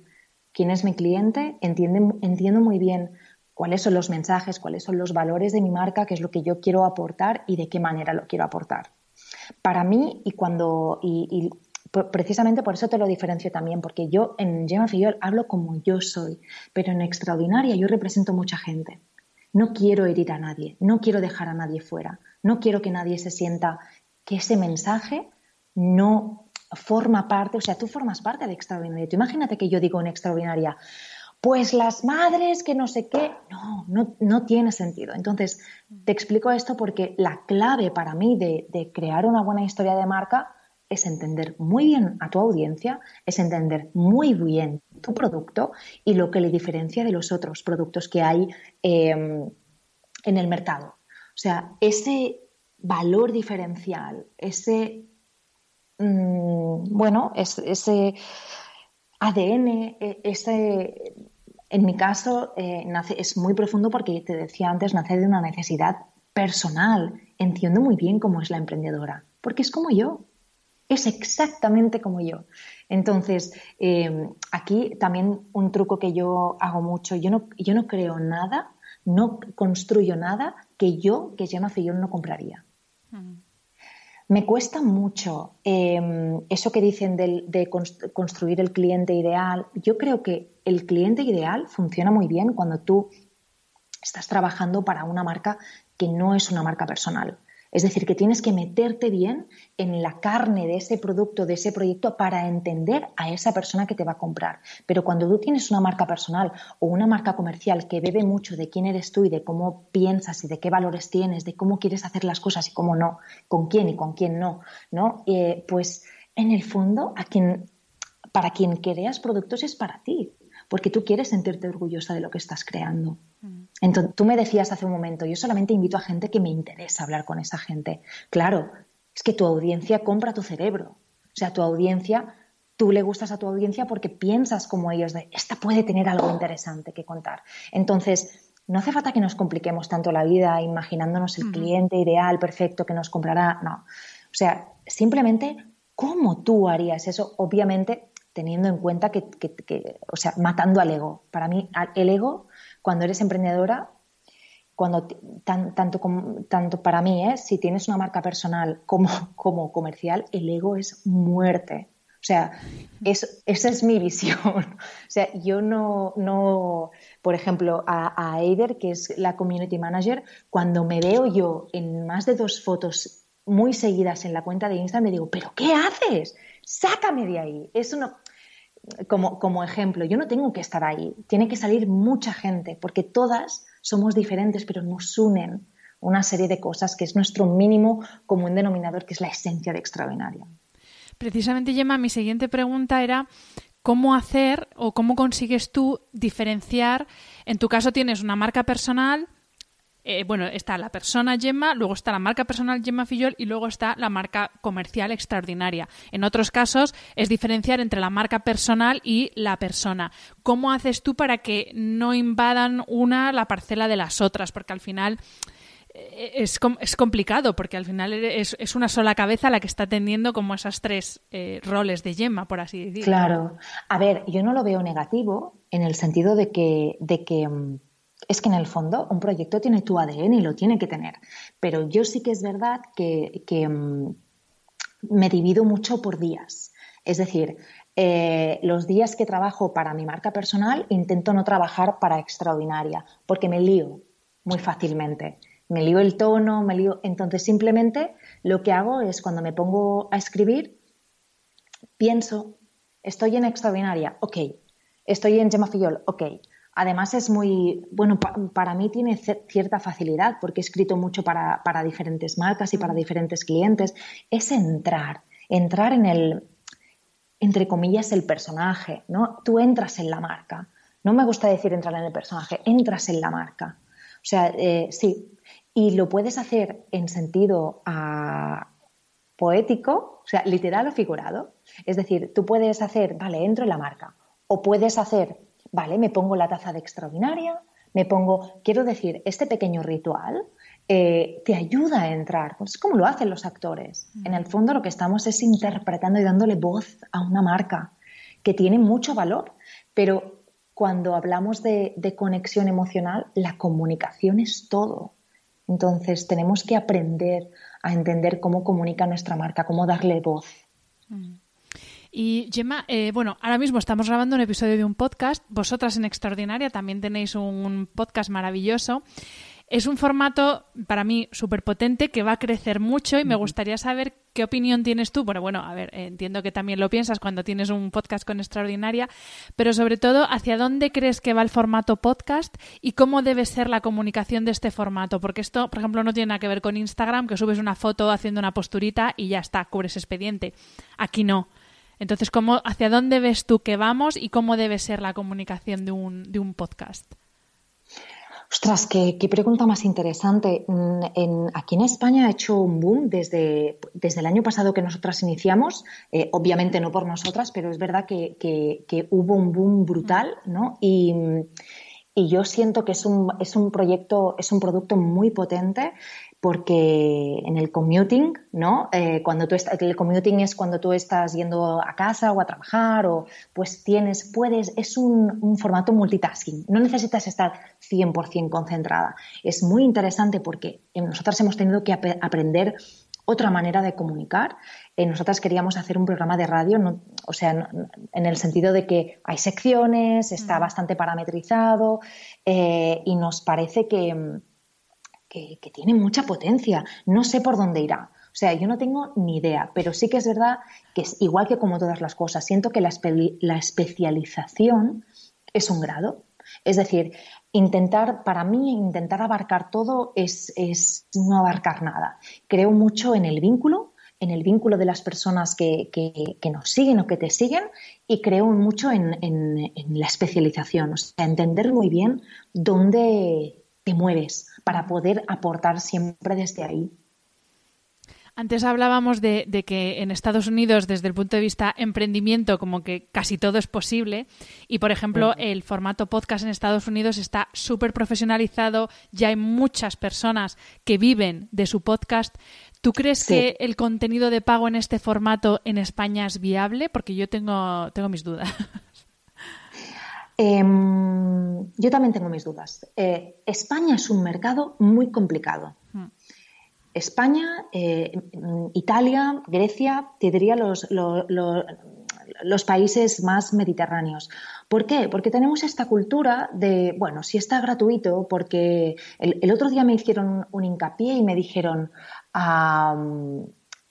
quién es mi cliente, entiendo, entiendo muy bien cuáles son los mensajes, cuáles son los valores de mi marca, qué es lo que yo quiero aportar y de qué manera lo quiero aportar. Para mí, y cuando, y, precisamente por eso te lo diferencio también, porque yo en Gemma Fillol hablo como yo soy, pero en Extraordinaria yo represento mucha gente. No quiero herir a nadie, no quiero dejar a nadie fuera, no quiero que nadie se sienta que ese mensaje no forma parte, o sea, tú formas parte de Extraordinaria. Imagínate que yo digo en Extraordinaria, pues las madres que no sé qué, no, no, tiene sentido. Entonces, te explico esto porque la clave para mí de, crear una buena historia de marca es entender muy bien a tu audiencia, es entender muy bien tu producto y lo que le diferencia de los otros productos que hay em, en el mercado. O sea, ese valor diferencial, ese, mm, bueno, ese ADN, e, ese en mi caso, eh, es muy profundo porque te decía antes, nace de una necesidad personal. Entiendo muy bien cómo es la emprendedora, porque es como yo, es exactamente como yo. Entonces, eh, aquí también un truco que yo hago mucho, yo no, yo no creo nada, no construyo nada que yo, que Gemma Fillon, no compraría. Me cuesta mucho em, eso que dicen de, construir el cliente ideal. Yo creo que el cliente ideal funciona muy bien cuando tú estás trabajando para una marca que no es una marca personal. Es decir, que tienes que meterte bien en la carne de ese producto, de ese proyecto, para entender a esa persona que te va a comprar. Pero cuando tú tienes una marca personal o una marca comercial que bebe mucho de quién eres tú y de cómo piensas y de qué valores tienes, de cómo quieres hacer las cosas y cómo no, con quién y con quién no, ¿no? Eh, pues en el fondo, a quien, para quien creas productos es para ti porque tú quieres sentirte orgullosa de lo que estás creando. Mm. Entonces, tú me decías hace un momento, yo solamente invito a gente que me interesa hablar con esa gente. Claro, es que tu audiencia compra tu cerebro. O sea, tu audiencia, tú le gustas a tu audiencia porque piensas como ellos de, esta puede tener algo interesante que contar. Entonces, no hace falta que nos compliquemos tanto la vida imaginándonos el cliente ideal, perfecto, que nos comprará. No. O sea, simplemente cómo tú harías eso, obviamente teniendo en cuenta que, o sea, matando al ego. Para mí, el ego, cuando eres emprendedora, cuando tanto, tanto para mí, ¿eh? si tienes una marca personal como, como comercial, el ego es muerte. O sea, esa es mi visión. O sea, yo no, no por ejemplo, a, a Eider, que es la community manager, cuando me veo yo en más de dos fotos muy seguidas en la cuenta de Instagram, me digo, ¿pero qué haces? Sácame de ahí. Eso no, como, como ejemplo, yo no tengo que estar ahí. Tiene que salir mucha gente, porque todas somos diferentes, pero nos unen una serie de cosas que es nuestro mínimo común denominador, que es la esencia de extraordinaria. Precisamente, Gemma, mi siguiente pregunta era cómo hacer o cómo consigues tú diferenciar, en tu caso tienes una marca personal, eh, bueno, está la persona Gemma, luego está la marca personal Gemma Fillol y luego está la marca comercial extraordinaria. En otros casos es diferenciar entre la marca personal y la persona. ¿Cómo haces tú para que no invadan una la parcela de las otras? Porque al final eh, es, es, complicado porque al final es, es, una sola cabeza la que está teniendo como esas tres eh, roles de Gemma, por así decirlo. Claro. A ver, yo no lo veo negativo en el sentido de que, de que mm, es que en el fondo un proyecto tiene tu ADN y lo tiene que tener. Pero yo sí que es verdad que, mm, me divido mucho por días. Es decir, eh, los días que trabajo para mi marca personal intento no trabajar para extraordinaria porque me lío muy fácilmente me lío el tono, me lío. Entonces, simplemente lo que hago es cuando me pongo a escribir, pienso, estoy en extraordinaria, ok. Estoy en Gemma Fillol, ok. Además es muy, bueno, para mí tiene cierta facilidad porque he escrito mucho para, para diferentes marcas y para diferentes clientes. Es entrar, entrar en el, entre comillas, el personaje, ¿no? Tú entras en la marca. No me gusta decir entrar en el personaje, entras en la marca. O sea, eh, sí, y lo puedes hacer en sentido ah, poético, o sea, literal o figurado. Es decir, tú puedes hacer, vale, entro en la marca. O puedes hacer, vale, me pongo la taza de extraordinaria, me pongo, quiero decir, este pequeño ritual eh, te ayuda a entrar. Pues es como lo hacen los actores. En el fondo lo que estamos es interpretando y dándole voz a una marca que tiene mucho valor, pero cuando hablamos de conexión emocional, la comunicación es todo. Entonces tenemos que aprender a entender cómo comunica nuestra marca, cómo darle voz. Mm. Y Gemma, eh, bueno, ahora mismo estamos grabando un episodio de un podcast. Vosotras en Extraordinaria también tenéis un podcast maravilloso. Es un formato para mí súper potente que va a crecer mucho y me gustaría saber qué opinión tienes tú. Bueno, bueno, a ver, entiendo que también lo piensas cuando tienes un podcast con Extraordinaria, pero sobre todo, ¿hacia dónde crees que va el formato podcast y cómo debe ser la comunicación de este formato? Porque esto, por ejemplo, no tiene nada que ver con Instagram, que subes una foto haciendo una posturita y ya está, cubres expediente. Aquí no. Entonces, ¿cómo, ¿hacia dónde ves tú que vamos y cómo debe ser la comunicación de un, de un podcast? Ostras, qué, pregunta más interesante. Mm, aquí en España ha hecho un boom desde, desde el año pasado que nosotras iniciamos, eh, obviamente no por nosotras, pero es verdad que, que, hubo un boom brutal, ¿no? Y, y yo siento que es un, es un proyecto, es un producto muy potente porque en el commuting, ¿no? Eh, cuando tú estás, el commuting es cuando tú estás yendo a casa o a trabajar o pues tienes, puedes, es un, formato multitasking, no necesitas estar 100% concentrada. Es muy interesante porque nosotras hemos tenido que aprender otra manera de comunicar. Eh, nosotras queríamos hacer un programa de radio, o sea, en el sentido de que hay secciones, está mm. bastante parametrizado eh, y nos parece que que, tiene mucha potencia. No sé por dónde irá. O sea, yo no tengo ni idea, pero sí que es verdad que es igual que como todas las cosas. Siento que la, especialización es un grado. Es decir, intentar, para mí, intentar abarcar todo es, no abarcar nada. Creo mucho en el vínculo, en el vínculo de las personas que, nos siguen o que te siguen y creo mucho en, en, la especialización, o sea, entender muy bien dónde te mueves, para poder aportar siempre desde ahí. Antes hablábamos de, que en Estados Unidos, desde el punto de vista emprendimiento, como que casi todo es posible. Y, por ejemplo, el formato podcast en Estados Unidos está súper profesionalizado. Ya hay muchas personas que viven de su podcast. ¿Tú crees que el contenido de pago en este formato en España es viable? Porque yo tengo, tengo mis dudas. Em, yo también tengo mis dudas. Eh, España es un mercado muy complicado. Hmm. España, eh, Italia, Grecia, te diría los, los, países más mediterráneos. ¿Por qué? Porque tenemos esta cultura de, bueno, si está gratuito, porque el, otro día me hicieron un hincapié y me dijeron,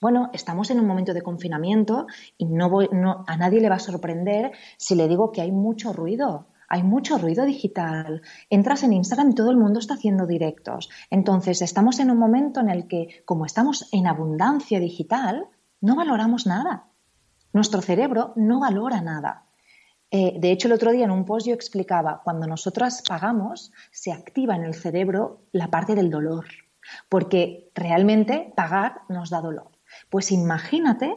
bueno, estamos en un momento de confinamiento y no voy, no, a nadie le va a sorprender si le digo que hay mucho ruido hay mucho ruido digital. Entras en Instagram y todo el mundo está haciendo directos. Entonces, estamos en un momento en el que, como estamos en abundancia digital, no valoramos nada. Nuestro cerebro no valora nada. Eh, de hecho, el otro día en un post yo explicaba, cuando nosotras pagamos, se activa en el cerebro la parte del dolor, porque realmente pagar nos da dolor. Pues imagínate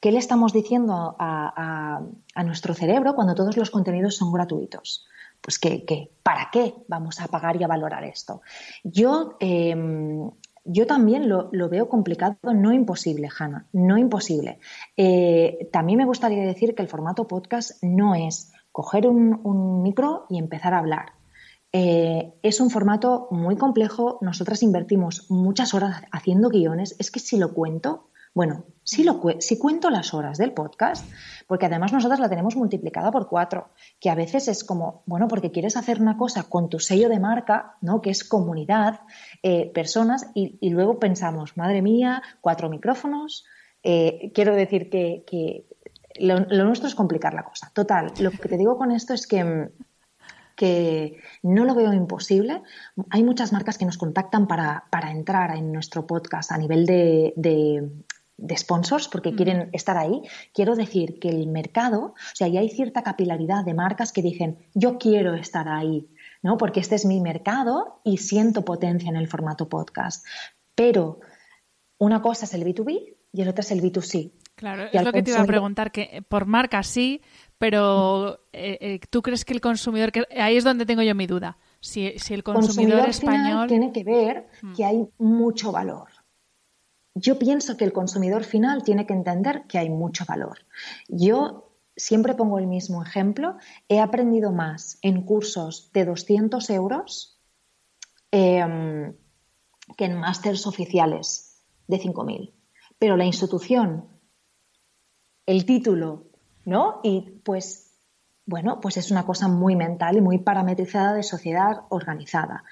¿Qué le estamos diciendo a, nuestro cerebro cuando todos los contenidos son gratuitos? Pues que, ¿para qué vamos a pagar y a valorar esto? Yo, em, yo también lo, veo complicado, no imposible, Hanna, no imposible. Eh, también me gustaría decir que el formato podcast no es coger un, micro y empezar a hablar. Eh, es un formato muy complejo, nosotras invertimos muchas horas haciendo guiones, es que si lo cuento, bueno, si, lo, cuento las horas del podcast, porque además nosotras la tenemos multiplicada por cuatro, que a veces es como, bueno, porque quieres hacer una cosa con tu sello de marca, ¿no? Que es comunidad, eh, personas, y, luego pensamos, madre mía, cuatro micrófonos. Eh, quiero decir que, lo, nuestro es complicar la cosa. Total, lo que te digo con esto es que que no lo veo imposible. Hay muchas marcas que nos contactan para, entrar en nuestro podcast a nivel de sponsors porque quieren estar ahí, quiero decir que el mercado, o sea, ya hay cierta capilaridad de marcas que dicen, yo quiero estar ahí, ¿no? Porque este es mi mercado y siento potencia en el formato podcast. Pero una cosa es el B2B y el otra es el B2C. Claro, es lo que te iba a preguntar, que por marca sí, pero eh, eh, ¿tú crees que el consumidor, que ahí es donde tengo yo mi duda, si, el consumidor, español... Tiene que ver mm. que hay mucho valor yo pienso que el consumidor final tiene que entender que hay mucho valor. Yo siempre pongo el mismo ejemplo. He aprendido más en cursos de 200 euros em, que en másters oficiales de 5.000. Pero la institución, el título, ¿no? Y pues, bueno, pues es una cosa muy mental y muy parametrizada de sociedad organizada.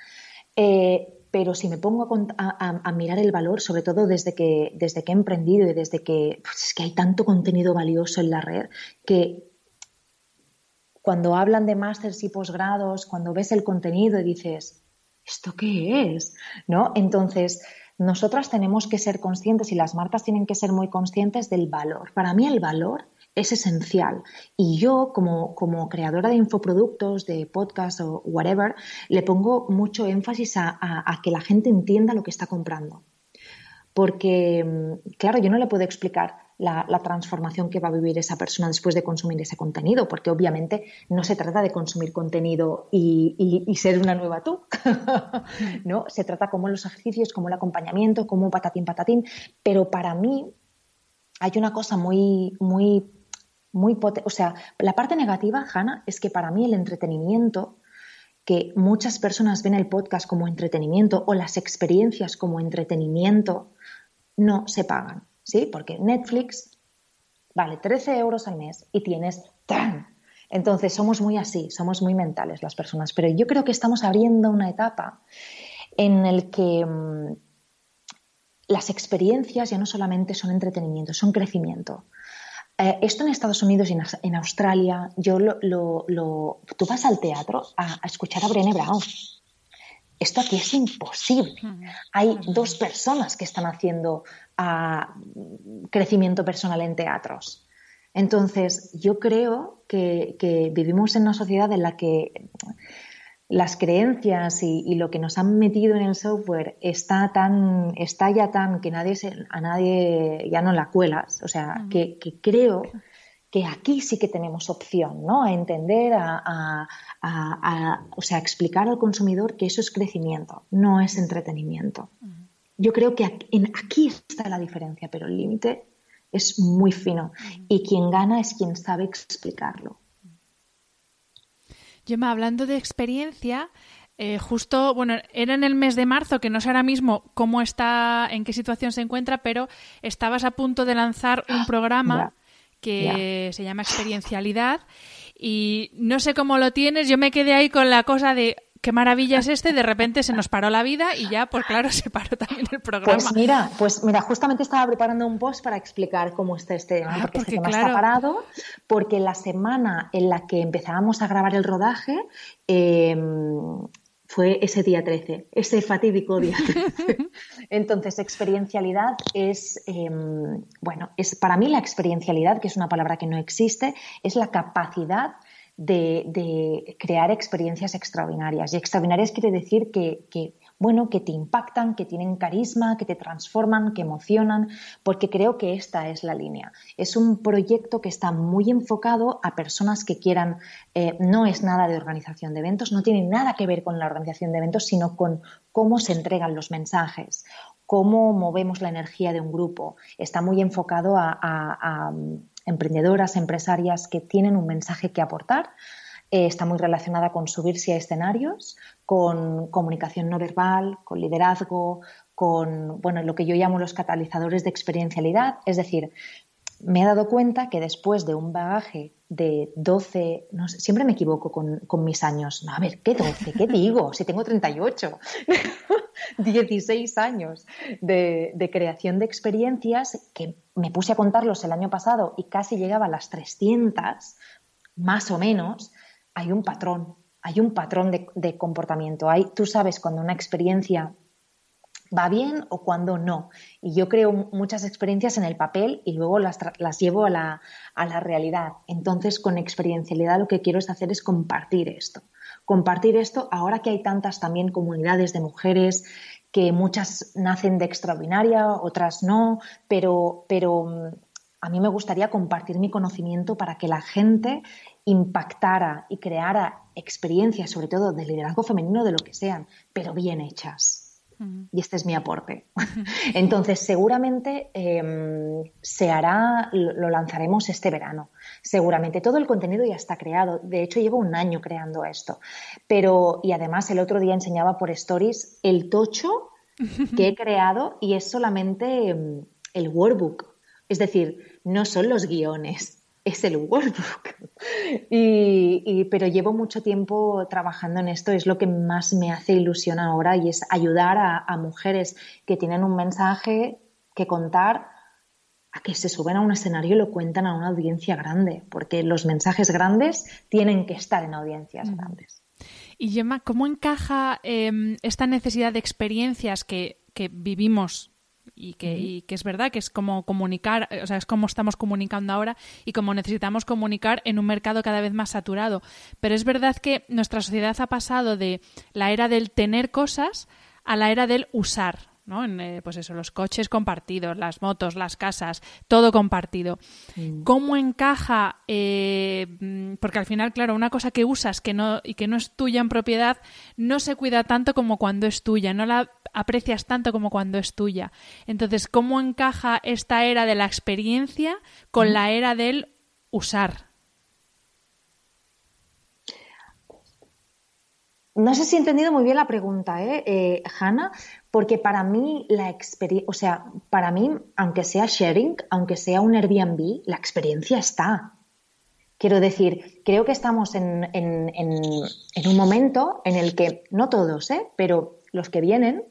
Eh, pero si me pongo a, mirar el valor, sobre todo desde que, desde que he emprendido y desde que, pues es que hay tanto contenido valioso en la red, que cuando hablan de másters y posgrados, cuando ves el contenido y dices, ¿esto qué es? ¿No? Entonces, nosotras tenemos que ser conscientes y las marcas tienen que ser muy conscientes del valor. Para mí el valor es esencial. Y yo, como, como creadora de infoproductos, de podcast o whatever, le pongo mucho énfasis a, que la gente entienda lo que está comprando. Porque, mm, claro, yo no le puedo explicar la, transformación que va a vivir esa persona después de consumir ese contenido, porque obviamente no se trata de consumir contenido y, ser una nueva tú, ¿no? Se trata como los ejercicios, como el acompañamiento, como patatín, patatín, pero para mí hay una cosa muy, muy muy O sea, la parte negativa, Hanna, es que para mí el entretenimiento, que muchas personas ven el podcast como entretenimiento o las experiencias como entretenimiento, no se pagan, ¿sí? Porque Netflix vale 13 euros al mes y tienes ¡tan! Entonces somos muy así, somos muy mentales las personas, pero yo creo que estamos abriendo una etapa en el que mm, las experiencias ya no solamente son entretenimiento, son crecimiento. Eh, esto en Estados Unidos y en, Australia, yo lo, tú vas al teatro a, escuchar a Brené Brown. Esto aquí es imposible. Hay dos personas que están haciendo ah, crecimiento personal en teatros. Entonces, yo creo que, vivimos en una sociedad en la que las creencias y, lo que nos han metido en el software está tan está ya tan que nadie se, a nadie ya no la cuelas o sea que, creo que aquí sí que tenemos opción ¿no? a entender a, o sea explicar al consumidor que eso es crecimiento no es entretenimiento. Yo creo que aquí, está la diferencia pero el límite es muy fino. Y quien gana es quien sabe explicarlo me hablando de experiencia, eh, justo, bueno, era en el mes de marzo, que no sé ahora mismo cómo está, en qué situación se encuentra, pero estabas a punto de lanzar un programa que se llama Experiencialidad y no sé cómo lo tienes, yo me quedé ahí con la cosa de, qué maravilla es este, de repente se nos paró la vida y ya, pues claro, se paró también el programa. Pues mira, pues mira, justamente estaba preparando un post para explicar cómo está este tema, ah, porque, este tema está parado, porque la semana en la que empezábamos a grabar el rodaje, em, fue ese día 13, ese fatídico día 13. Entonces, experiencialidad es, em, bueno, es para mí la experiencialidad, que es una palabra que no existe, es la capacidad de, crear experiencias extraordinarias. Y extraordinarias quiere decir que, bueno, que te impactan, que tienen carisma, que te transforman, que emocionan, porque creo que esta es la línea. Es un proyecto que está muy enfocado a personas que quieran, eh, no es nada de organización de eventos, no tiene nada que ver con la organización de eventos, sino con cómo se entregan los mensajes, cómo movemos la energía de un grupo. Está muy enfocado a emprendedoras, empresarias que tienen un mensaje que aportar. Eh, está muy relacionada con subirse a escenarios, con comunicación no verbal, con liderazgo, con bueno, lo que yo llamo los catalizadores de experiencialidad. Es decir, me he dado cuenta que después de un bagaje de 12, no siempre me equivoco con, mis años. a ver, ¿qué 12? ¿Qué digo? Si tengo 38. 16 años de, de, creación de experiencias que me puse a contarlos el año pasado y casi llegaba a las 300, más o menos, hay un patrón, hay un patrón de, de comportamiento. Hay, tú sabes cuando una experiencia va bien o cuando no. Y yo creo muchas experiencias en el papel y luego las, las llevo a la, a la, realidad. Entonces, con experiencialidad lo que quiero es hacer es compartir esto. Compartir esto ahora que hay tantas también comunidades de mujeres que muchas nacen de extraordinaria, otras no, pero, pero mm, a mí me gustaría compartir mi conocimiento para que la gente impactara y creara experiencias, sobre todo de liderazgo femenino, de lo que sean, pero bien hechas. Y este es mi aporte. Entonces, seguramente em, se hará, lo lanzaremos este verano. Seguramente todo el contenido ya está creado. De hecho, llevo un año creando esto. Pero, y además, el otro día enseñaba por stories el tocho que he creado y es solamente em, el workbook. Es decir, no son los guiones, es el workbook. Y, pero llevo mucho tiempo trabajando en esto, es lo que más me hace ilusión ahora y es ayudar a, mujeres que tienen un mensaje que contar a que se suben a un escenario y lo cuentan a una audiencia grande, porque los mensajes grandes tienen que estar en audiencias grandes. Y Gemma, ¿cómo encaja em, esta necesidad de experiencias que, que vivimos y que, que, es verdad que es como comunicar, o sea, es como estamos comunicando ahora y como necesitamos comunicar en un mercado cada vez más saturado. Pero es verdad que nuestra sociedad ha pasado de la era del tener cosas a la era del usar. ¿No? En, eh, pues eso, los coches compartidos, las motos, las casas, todo compartido. Mm. ¿Cómo encaja? Eh, mm, porque al final, claro, una cosa que usas que no, y que no es tuya en propiedad no se cuida tanto como cuando es tuya, no la aprecias tanto como cuando es tuya. Entonces, ¿cómo encaja esta era de la experiencia con mm. la era del usar? No sé si he entendido muy bien la pregunta, ¿eh, eh Hanna? Porque para mí la experiencia, o sea, para mí, aunque sea sharing, aunque sea un Airbnb, la experiencia está. Quiero decir, creo que estamos en, en, en un momento en el que, no todos, ¿eh? pero los que vienen,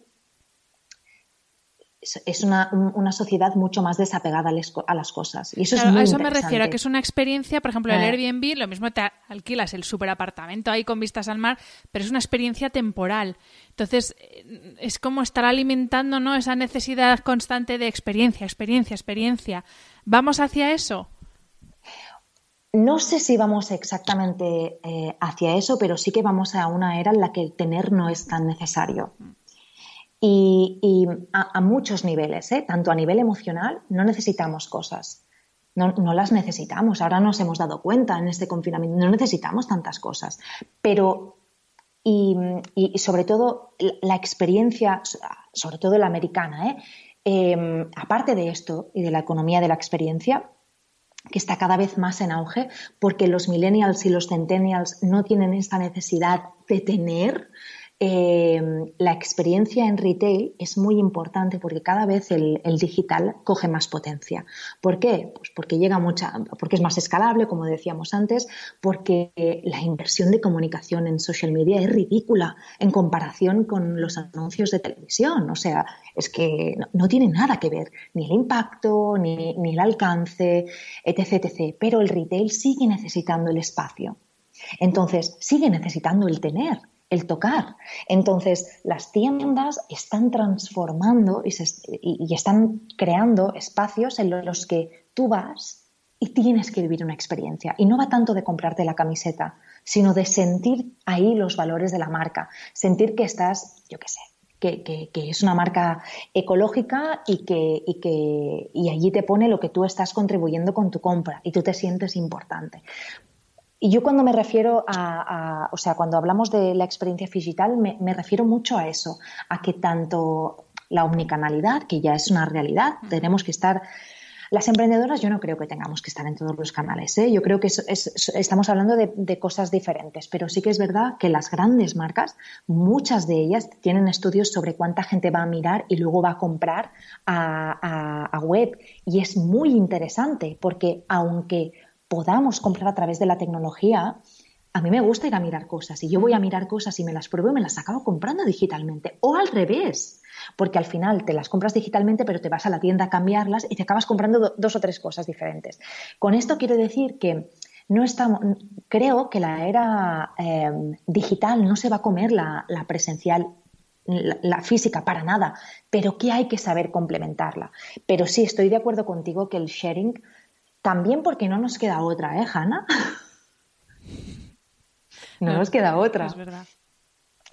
es una, una, sociedad mucho más desapegada a las cosas. Y eso es muy A eso me refiero, que es una experiencia, por ejemplo, el eh. Airbnb, lo mismo te alquilas el superapartamento ahí con vistas al mar, pero es una experiencia temporal. Entonces, es como estar alimentando ¿no? esa necesidad constante de experiencia, experiencia, experiencia. ¿Vamos hacia eso? no sé si vamos exactamente eh, hacia eso, pero sí que vamos a una era en la que el tener no es tan necesario. Y, a, muchos niveles, ¿eh? tanto a nivel emocional, no necesitamos cosas. No, las necesitamos. Ahora nos hemos dado cuenta en este confinamiento, no necesitamos tantas cosas. Pero, y, sobre todo la experiencia, sobre todo la americana, ¿eh? em, aparte de esto y de la economía de la experiencia, que está cada vez más en auge porque los millennials y los centennials no tienen esta necesidad de tener eh, la experiencia en retail es muy importante porque cada vez el, digital coge más potencia. ¿Por qué? Pues porque llega mucha, porque es más escalable, como decíamos antes, porque la inversión de comunicación en social media es ridícula en comparación con los anuncios de televisión. O sea, es que no, tiene nada que ver, ni el impacto, ni, ni el alcance, etc, etc. Pero el retail sigue necesitando el espacio. Entonces, sigue necesitando el tener el tocar. Entonces, las tiendas están transformando y, están creando espacios en los que tú vas y tienes que vivir una experiencia. Y no va tanto de comprarte la camiseta, sino de sentir ahí los valores de la marca, sentir que estás, yo qué sé, que, es una marca ecológica y que, y que y allí te pone lo que tú estás contribuyendo con tu compra y tú te sientes importante. Y yo cuando me refiero a, o sea, cuando hablamos de la experiencia digital, me, refiero mucho a eso, a que tanto la omnicanalidad, que ya es una realidad, tenemos que estar... Las emprendedoras yo no creo que tengamos que estar en todos los canales. ¿eh? Yo creo que estamos hablando de, cosas diferentes, pero sí que es verdad que las grandes marcas, muchas de ellas tienen estudios sobre cuánta gente va a mirar y luego va a comprar a web. Y es muy interesante porque aunque podamos comprar a través de la tecnología, a mí me gusta ir a mirar cosas y yo voy a mirar cosas y me las pruebo y me las acabo comprando digitalmente. O al revés, porque al final te las compras digitalmente pero te vas a la tienda a cambiarlas y te acabas comprando dos o tres cosas diferentes. Con esto quiero decir que no estamos, creo que la era eh, digital no se va a comer la, presencial la, física para nada, pero que hay que saber complementarla. Pero sí, estoy de acuerdo contigo que el sharing también porque no nos queda otra, ¿eh, Hanna? no, nos queda otra. Es verdad.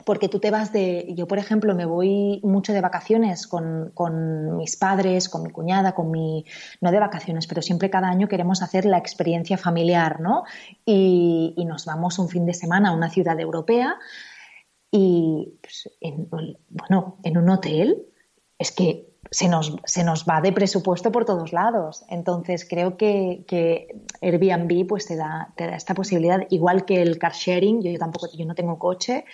Porque tú te vas de. Yo, por ejemplo, me voy mucho de vacaciones con, mis padres, con mi cuñada, con mi. No de vacaciones, pero siempre cada año queremos hacer la experiencia familiar, ¿no? Y, nos vamos un fin de semana a una ciudad europea y, pues, bueno, en un hotel. Es que se nos, se nos va de presupuesto por todos lados. Entonces, creo que, que Airbnb pues, te, da, te da esta posibilidad, igual que el car sharing, yo, tampoco yo no tengo coche,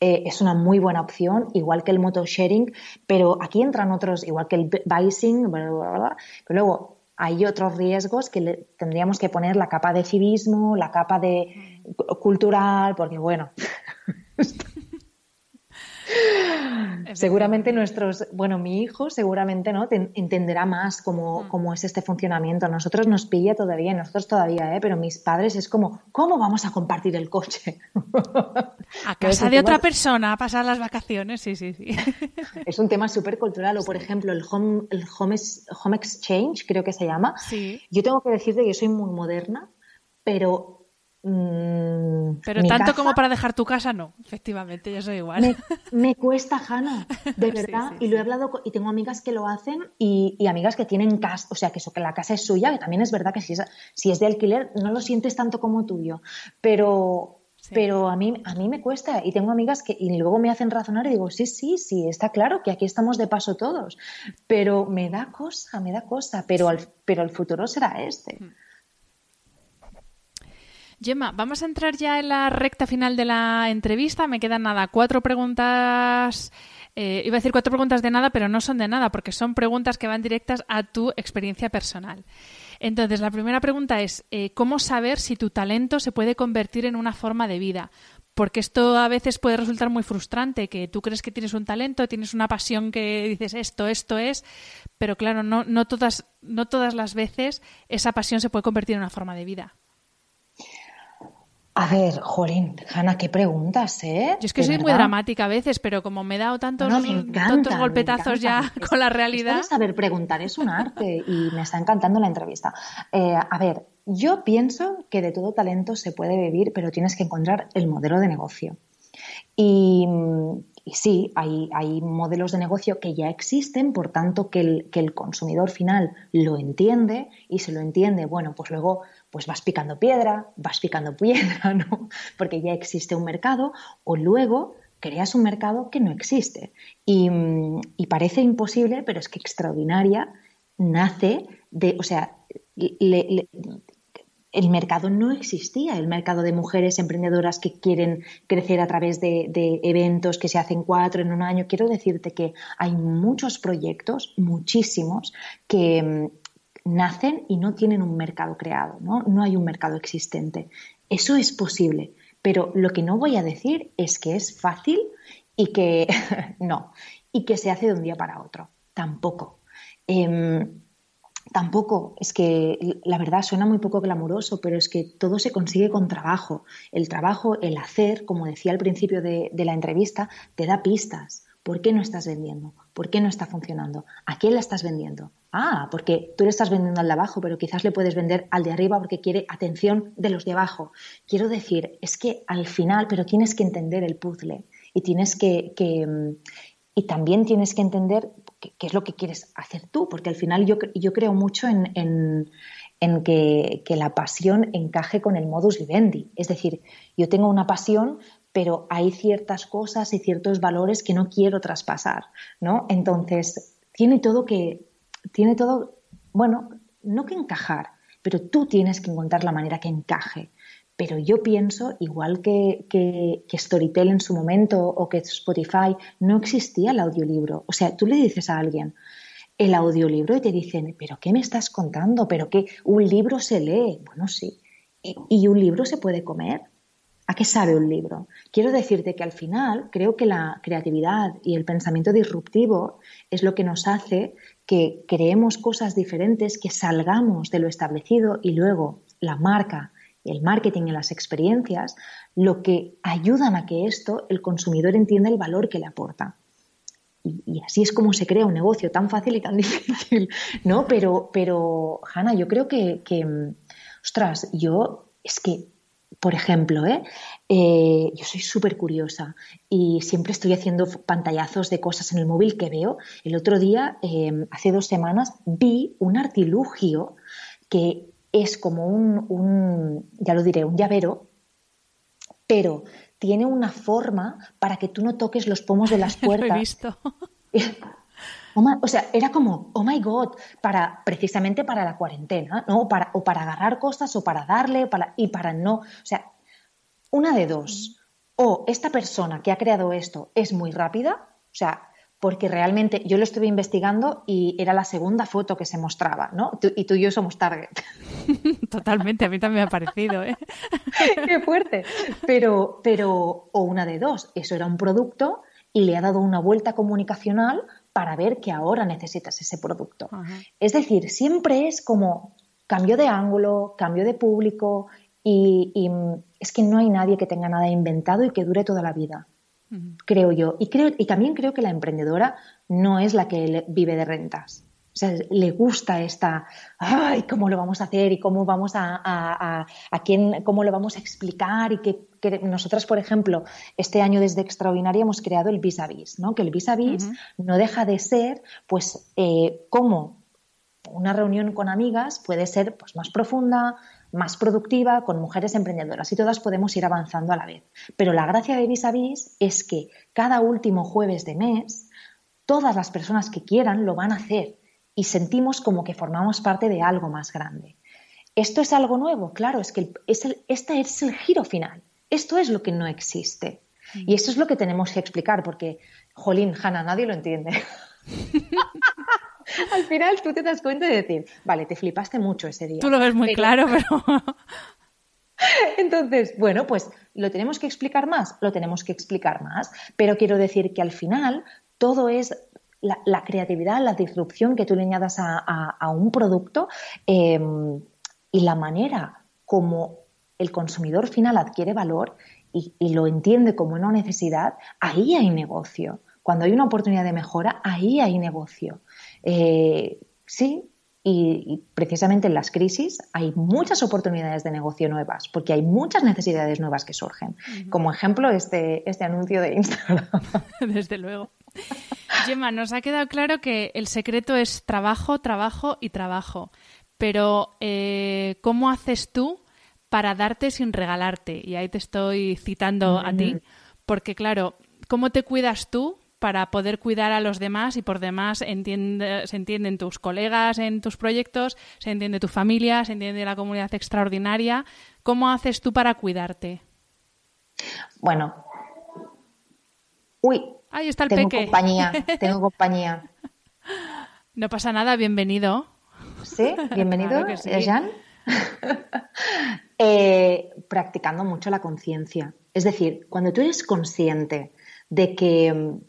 eh, es una muy buena opción, igual que el moto sharing, pero aquí entran otros, igual que el bicing, pero luego hay otros riesgos que le, tendríamos que poner la capa de civismo, la capa de cultural, porque bueno, seguramente nuestros, bueno, mi hijo seguramente no entenderá más mm. cómo, es este funcionamiento. nosotros nos pilla todavía, nosotros todavía, ¿eh? pero mis padres es como, ¿cómo vamos a compartir el coche? A casa de otra persona a pasar las vacaciones, sí, sí, sí. Es un tema súper cultural. O, por ejemplo, el home, el home, home exchange, creo que se llama. Sí. Yo tengo que decirte que yo soy muy moderna, pero Mm, Pero tanto como para dejar tu casa, no. Efectivamente, yo soy igual. Me, cuesta, Hanna, de verdad. y lo he hablado y tengo amigas que lo hacen y, amigas que tienen casa, o sea, que, eso, que la casa es suya, que también es verdad que si es, si es de alquiler no lo sientes tanto como tuyo. Pero, pero a mí, a mí me cuesta y tengo amigas que y luego me hacen razonar y digo, sí, sí, sí, está claro que aquí estamos de paso todos. Pero me da cosa, me da cosa. Pero, pero el futuro será este. Hmm. Gemma, vamos a entrar ya en la recta final de la entrevista. Me quedan nada, cuatro preguntas. Eh, iba a decir cuatro preguntas de nada, pero no son de nada, porque son preguntas que van directas a tu experiencia personal. Entonces, la primera pregunta es, eh, ¿cómo saber si tu talento se puede convertir en una forma de vida? Porque esto a veces puede resultar muy frustrante, que tú crees que tienes un talento, tienes una pasión que dices esto, esto es, pero claro, no, no, todas, no todas las veces esa pasión se puede convertir en una forma de vida. A ver, Jolín, Hanna, qué preguntas, ¿eh? Yo es que soy muy dramática a veces, pero como me he dado tantos, golpetazos ya con la realidad. saber preguntar es un arte y me está encantando la entrevista. Eh, a ver, yo pienso que de todo talento se puede vivir, pero tienes que encontrar el modelo de negocio. Y, sí, hay, modelos de negocio que ya existen, por tanto que el, consumidor final lo entiende y se lo entiende, bueno, pues luego pues vas picando piedra, vas picando piedra, ¿no? Porque ya existe un mercado, o luego creas un mercado que no existe. Y, y parece imposible, pero es que extraordinaria nace de, o sea, el mercado no existía, el mercado de mujeres emprendedoras que quieren crecer a través de, eventos que se hacen cuatro en un año. Quiero decirte que hay muchos proyectos, muchísimos, que nacen y no tienen un mercado creado, ¿no? no hay un mercado existente. Eso es posible, pero lo que no voy a decir es que es fácil y que no, y que se hace de un día para otro. Tampoco. Em, tampoco, es que la verdad suena muy poco glamuroso, pero es que todo se consigue con trabajo. El trabajo, el hacer, como decía al principio de, la entrevista, te da pistas. ¿Por qué no estás vendiendo? ¿Por qué no está funcionando? ¿A quién la estás vendiendo? Ah, porque tú le estás vendiendo al de abajo, pero quizás le puedes vender al de arriba porque quiere atención de los de abajo. Quiero decir, es que al final, pero tienes que entender el puzzle y tienes que, que mm, y también tienes que entender qué, es lo que quieres hacer tú, porque al final yo, yo creo mucho en, que, la pasión encaje con el modus vivendi. Es decir, yo tengo una pasión, pero hay ciertas cosas y ciertos valores que no quiero traspasar, ¿no? Entonces, tiene todo que, tiene todo, bueno, no que encajar, pero tú tienes que encontrar la manera que encaje. Pero yo pienso, igual que, que, Storytel en su momento o que Spotify, no existía el audiolibro. O sea, tú le dices a alguien el audiolibro y te dicen, ¿pero qué me estás contando? ¿Pero qué? ¿Un libro se lee? Bueno, sí. ¿Y, un libro se puede comer? ¿A qué sabe un libro? Quiero decirte que al final creo que la creatividad y el pensamiento disruptivo es lo que nos hace que creemos cosas diferentes, que salgamos de lo establecido y luego la marca el marketing y las experiencias, lo que ayudan a que esto el consumidor entienda el valor que le aporta. Y, así es como se crea un negocio tan fácil y tan difícil, ¿no? Pero, pero Hanna, yo creo que, ostras, yo es que, por ejemplo, ¿eh? Eh, yo soy súper curiosa y siempre estoy haciendo pantallazos de cosas en el móvil que veo. El otro día, eh, hace dos semanas, vi un artilugio que es como un, ya lo diré, un llavero, pero tiene una forma para que tú no toques los pomos de las puertas. lo he visto. o sea, era como, oh my god, para, precisamente para la cuarentena, ¿no? O para, o para agarrar cosas, o para darle, para, y para no. O sea, una de dos. O esta persona que ha creado esto es muy rápida, o sea, porque realmente yo lo estuve investigando y era la segunda foto que se mostraba, ¿no? y tú y yo somos target. Totalmente, a mí también me ha parecido, ¿eh? Qué fuerte. Pero, pero, o una de dos, eso era un producto y le ha dado una vuelta comunicacional para ver que ahora necesitas ese producto. Es decir, siempre es como cambio de ángulo, cambio de público y es que no hay nadie que tenga nada inventado y que dure toda la vida creo yo. Y, creo, y también creo que la emprendedora no es la que vive de rentas. Sea, le gusta esta, ay, ¿cómo lo vamos a hacer? Y cómo vamos a, a, quién, cómo lo vamos a explicar. Y que, nosotras, por ejemplo, este año desde Extraordinaria hemos creado el vis a vis, ¿no? Que el vis a vis no deja de ser, pues, eh, como una reunión con amigas puede ser pues, más profunda, más productiva con mujeres emprendedoras y todas podemos ir avanzando a la vez. Pero la gracia de Vis a Vis es que cada último jueves de mes todas las personas que quieran lo van a hacer y sentimos como que formamos parte de algo más grande. ¿Esto es algo nuevo? Claro, es que es este es el giro final. Esto es lo que no existe. Y esto es lo que tenemos que explicar porque, jolín, Hanna, nadie lo entiende. Al final tú te das cuenta de decir, vale, te flipaste mucho ese día. Tú lo ves muy claro, pero... Entonces, bueno, pues lo tenemos que explicar más, lo tenemos que explicar más, pero quiero decir que al final todo es la, creatividad, la disrupción que tú le añadas a, un producto em, y la manera como el consumidor final adquiere valor y, lo entiende como una necesidad, ahí hay negocio. Cuando hay una oportunidad de mejora, ahí hay negocio. Eh, sí, y, precisamente en las crisis hay muchas oportunidades de negocio nuevas, porque hay muchas necesidades nuevas que surgen. Como ejemplo, este, este anuncio de Instagram. Desde luego. Gemma, nos ha quedado claro que el secreto es trabajo, trabajo y trabajo. Pero, eh, ¿cómo haces tú para darte sin regalarte? Y ahí te estoy citando a ti, porque claro, ¿cómo te cuidas tú para poder cuidar a los demás y por demás se entienden tus colegas en tus proyectos, se entiende tu familia, se entiende la comunidad extraordinaria. ¿Cómo haces tú para cuidarte? Bueno, uy, ahí está el tengo compañía, tengo compañía. No pasa nada, bienvenido. Sí, bienvenido, Jan. Eh, practicando mucho la conciencia. Es decir, cuando tú eres consciente de que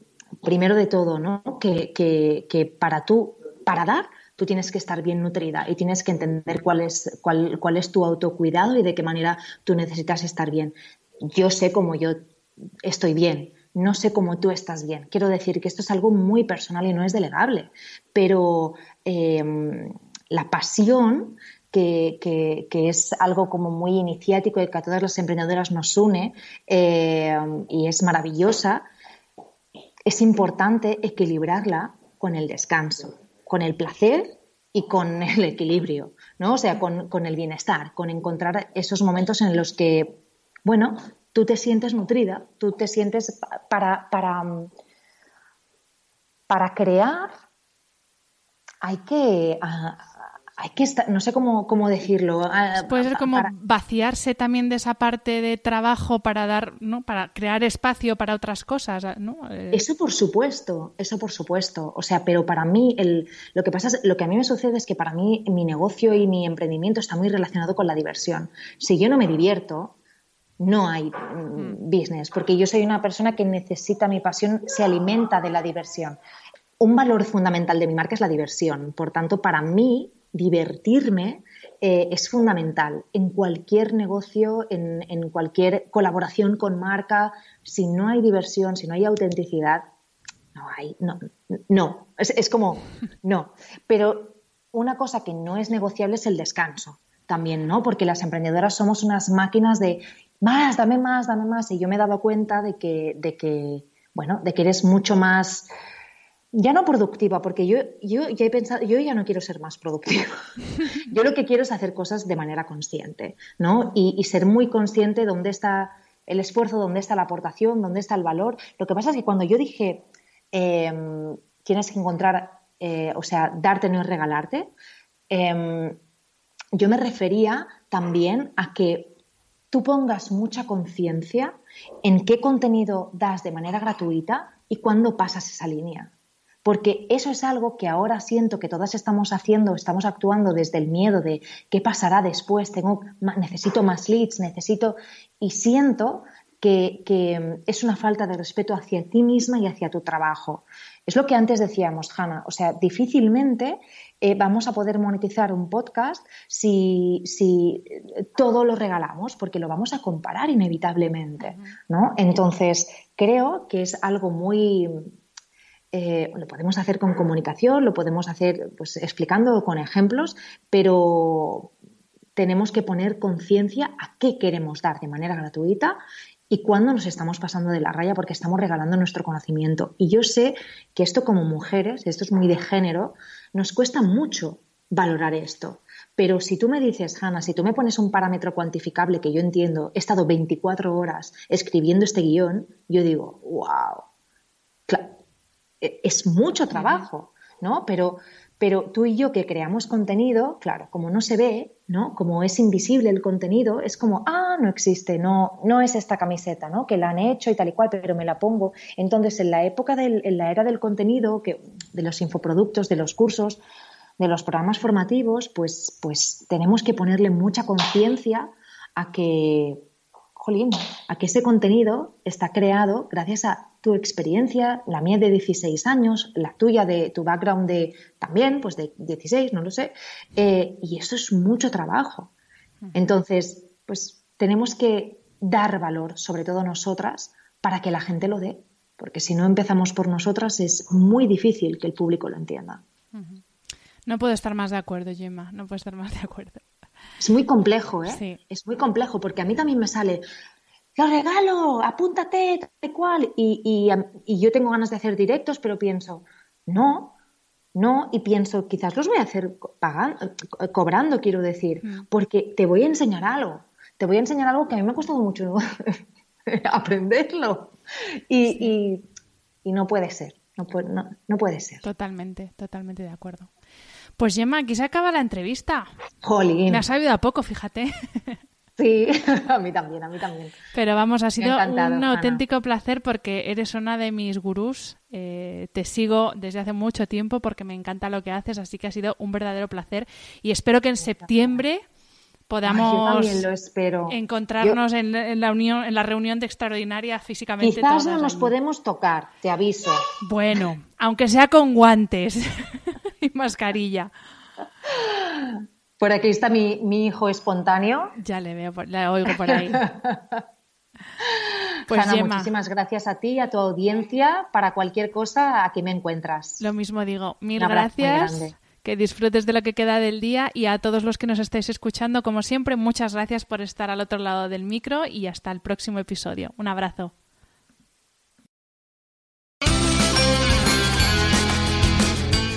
primero de todo, ¿no? Que, para tú, para dar, tú tienes que estar bien nutrida y tienes que entender cuál es, cuál, cuál es tu autocuidado y de qué manera tú necesitas estar bien. Yo sé cómo yo estoy bien, no sé cómo tú estás bien. Quiero decir que esto es algo muy personal y no es delegable, pero em, la pasión que, es algo como muy iniciático y que a todas las emprendedoras nos une em, y es maravillosa, es importante equilibrarla con el descanso, con el placer y con el equilibrio, ¿no? O sea, con, el bienestar, con encontrar esos momentos en los que, bueno, tú te sientes nutrida, tú te sientes para, para, para crear, hay que, hay que estar, no sé cómo, cómo decirlo. Ah, Puede ser como vaciarse también de esa parte de trabajo para dar, ¿no? Para crear espacio para otras cosas, ¿no? Eh, eso por supuesto, eso por supuesto. O sea, pero para mí, el, lo que pasa es, lo que a mí me sucede es que para mí mi negocio y mi emprendimiento está muy relacionado con la diversión. Si yo no me divierto, no hay mm, business, porque yo soy una persona que necesita mi pasión, se alimenta de la diversión. Un valor fundamental de mi marca es la diversión. Por tanto, para mí, divertirme eh, es fundamental en cualquier negocio, en, cualquier colaboración con marca. Si no hay diversión, si no hay autenticidad, no hay, no, no. Es, como, no. Pero una cosa que no es negociable es el descanso también, ¿no? Porque las emprendedoras somos unas máquinas de más, dame más, dame más. Y yo me he dado cuenta de que, de que bueno, de que eres mucho más ya no productiva, porque yo, yo ya he pensado, yo ya no quiero ser más productiva. yo lo que quiero es hacer cosas de manera consciente, ¿no? Y, ser muy consciente de dónde está el esfuerzo, dónde está la aportación, dónde está el valor. Lo que pasa es que cuando yo dije em, tienes que encontrar, eh, o sea, darte no es regalarte, em, yo me refería también a que tú pongas mucha conciencia en qué contenido das de manera gratuita y cuándo pasas esa línea porque eso es algo que ahora siento que todas estamos haciendo, estamos actuando desde el miedo de qué pasará después, tengo, necesito más leads, necesito, y siento que, es una falta de respeto hacia ti misma y hacia tu trabajo. Es lo que antes decíamos, Hanna, o sea, difícilmente eh, vamos a poder monetizar un podcast si, si, todo lo regalamos, porque lo vamos a comparar inevitablemente, ¿no? Entonces, creo que es algo muy eh, lo podemos hacer con comunicación, lo podemos hacer pues, explicando con ejemplos, pero tenemos que poner conciencia a qué queremos dar de manera gratuita y cuándo nos estamos pasando de la raya porque estamos regalando nuestro conocimiento. Y yo sé que esto como mujeres, esto es muy de género, nos cuesta mucho valorar esto. Pero si tú me dices, Hanna, si tú me pones un parámetro cuantificable que yo entiendo, he estado 24 horas escribiendo este guion, yo digo, wow, es mucho trabajo, ¿no? Pero, pero tú y yo que creamos contenido, claro, como no se ve, ¿no? Como es invisible el contenido, es como, ah, no existe, no, no es esta camiseta, ¿no? Que la han hecho y tal y cual, pero me la pongo. Entonces, en la época del, en la era del contenido, que, de los infoproductos, de los cursos, de los programas formativos, pues, pues tenemos que ponerle mucha conciencia a que, jolín, a que ese contenido está creado gracias a tu experiencia, la mía de 16 años, la tuya de tu background de también, pues de 16, no lo sé, eh, y eso es mucho trabajo. Entonces, pues tenemos que dar valor, sobre todo nosotras, para que la gente lo dé, porque si no empezamos por nosotras es muy difícil que el público lo entienda. No puedo estar más de acuerdo, Gemma, no puedo estar más de acuerdo. Es muy complejo, ¿eh? Sí. Es muy complejo porque a mí también me sale, lo regalo, apúntate, tal cual. Y, y, y yo tengo ganas de hacer directos, pero pienso, no, no, y pienso, quizás los voy a hacer pagando, cobrando, quiero decir, Mm. porque te voy a enseñar algo. Te voy a enseñar algo que a mí me ha costado mucho aprenderlo. Y no puede ser, no puede, no, no puede ser. Totalmente, totalmente de acuerdo. Pues Gemma, aquí se acaba la entrevista. Jolín. Me ha sabido a poco, fíjate. Sí, a mí también, a mí también. Pero vamos, ha sido encantado, un Ana. auténtico placer porque eres una de mis gurús. Eh, te sigo desde hace mucho tiempo porque me encanta lo que haces, así que ha sido un verdadero placer. Y espero que en septiembre Ay, podamos también lo espero. encontrarnos en, en la unión, en la reunión de extraordinaria físicamente. quizás no nos podemos tocar, te aviso. Bueno, aunque sea con guantes y mascarilla. Por aquí está mi, mi hijo espontáneo. Ya le veo, por- la oigo por ahí. Pues Hanna, muchísimas gracias a ti y a tu audiencia. Para cualquier cosa, aquí me encuentras. lo mismo digo. Mil gracias. Que disfrutes de lo que queda del día y a todos los que nos estáis escuchando, como siempre, muchas gracias por estar al otro lado del micro y hasta el próximo episodio. Un abrazo.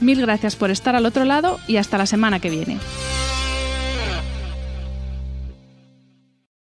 Mil gracias por estar al otro lado y hasta la semana que viene.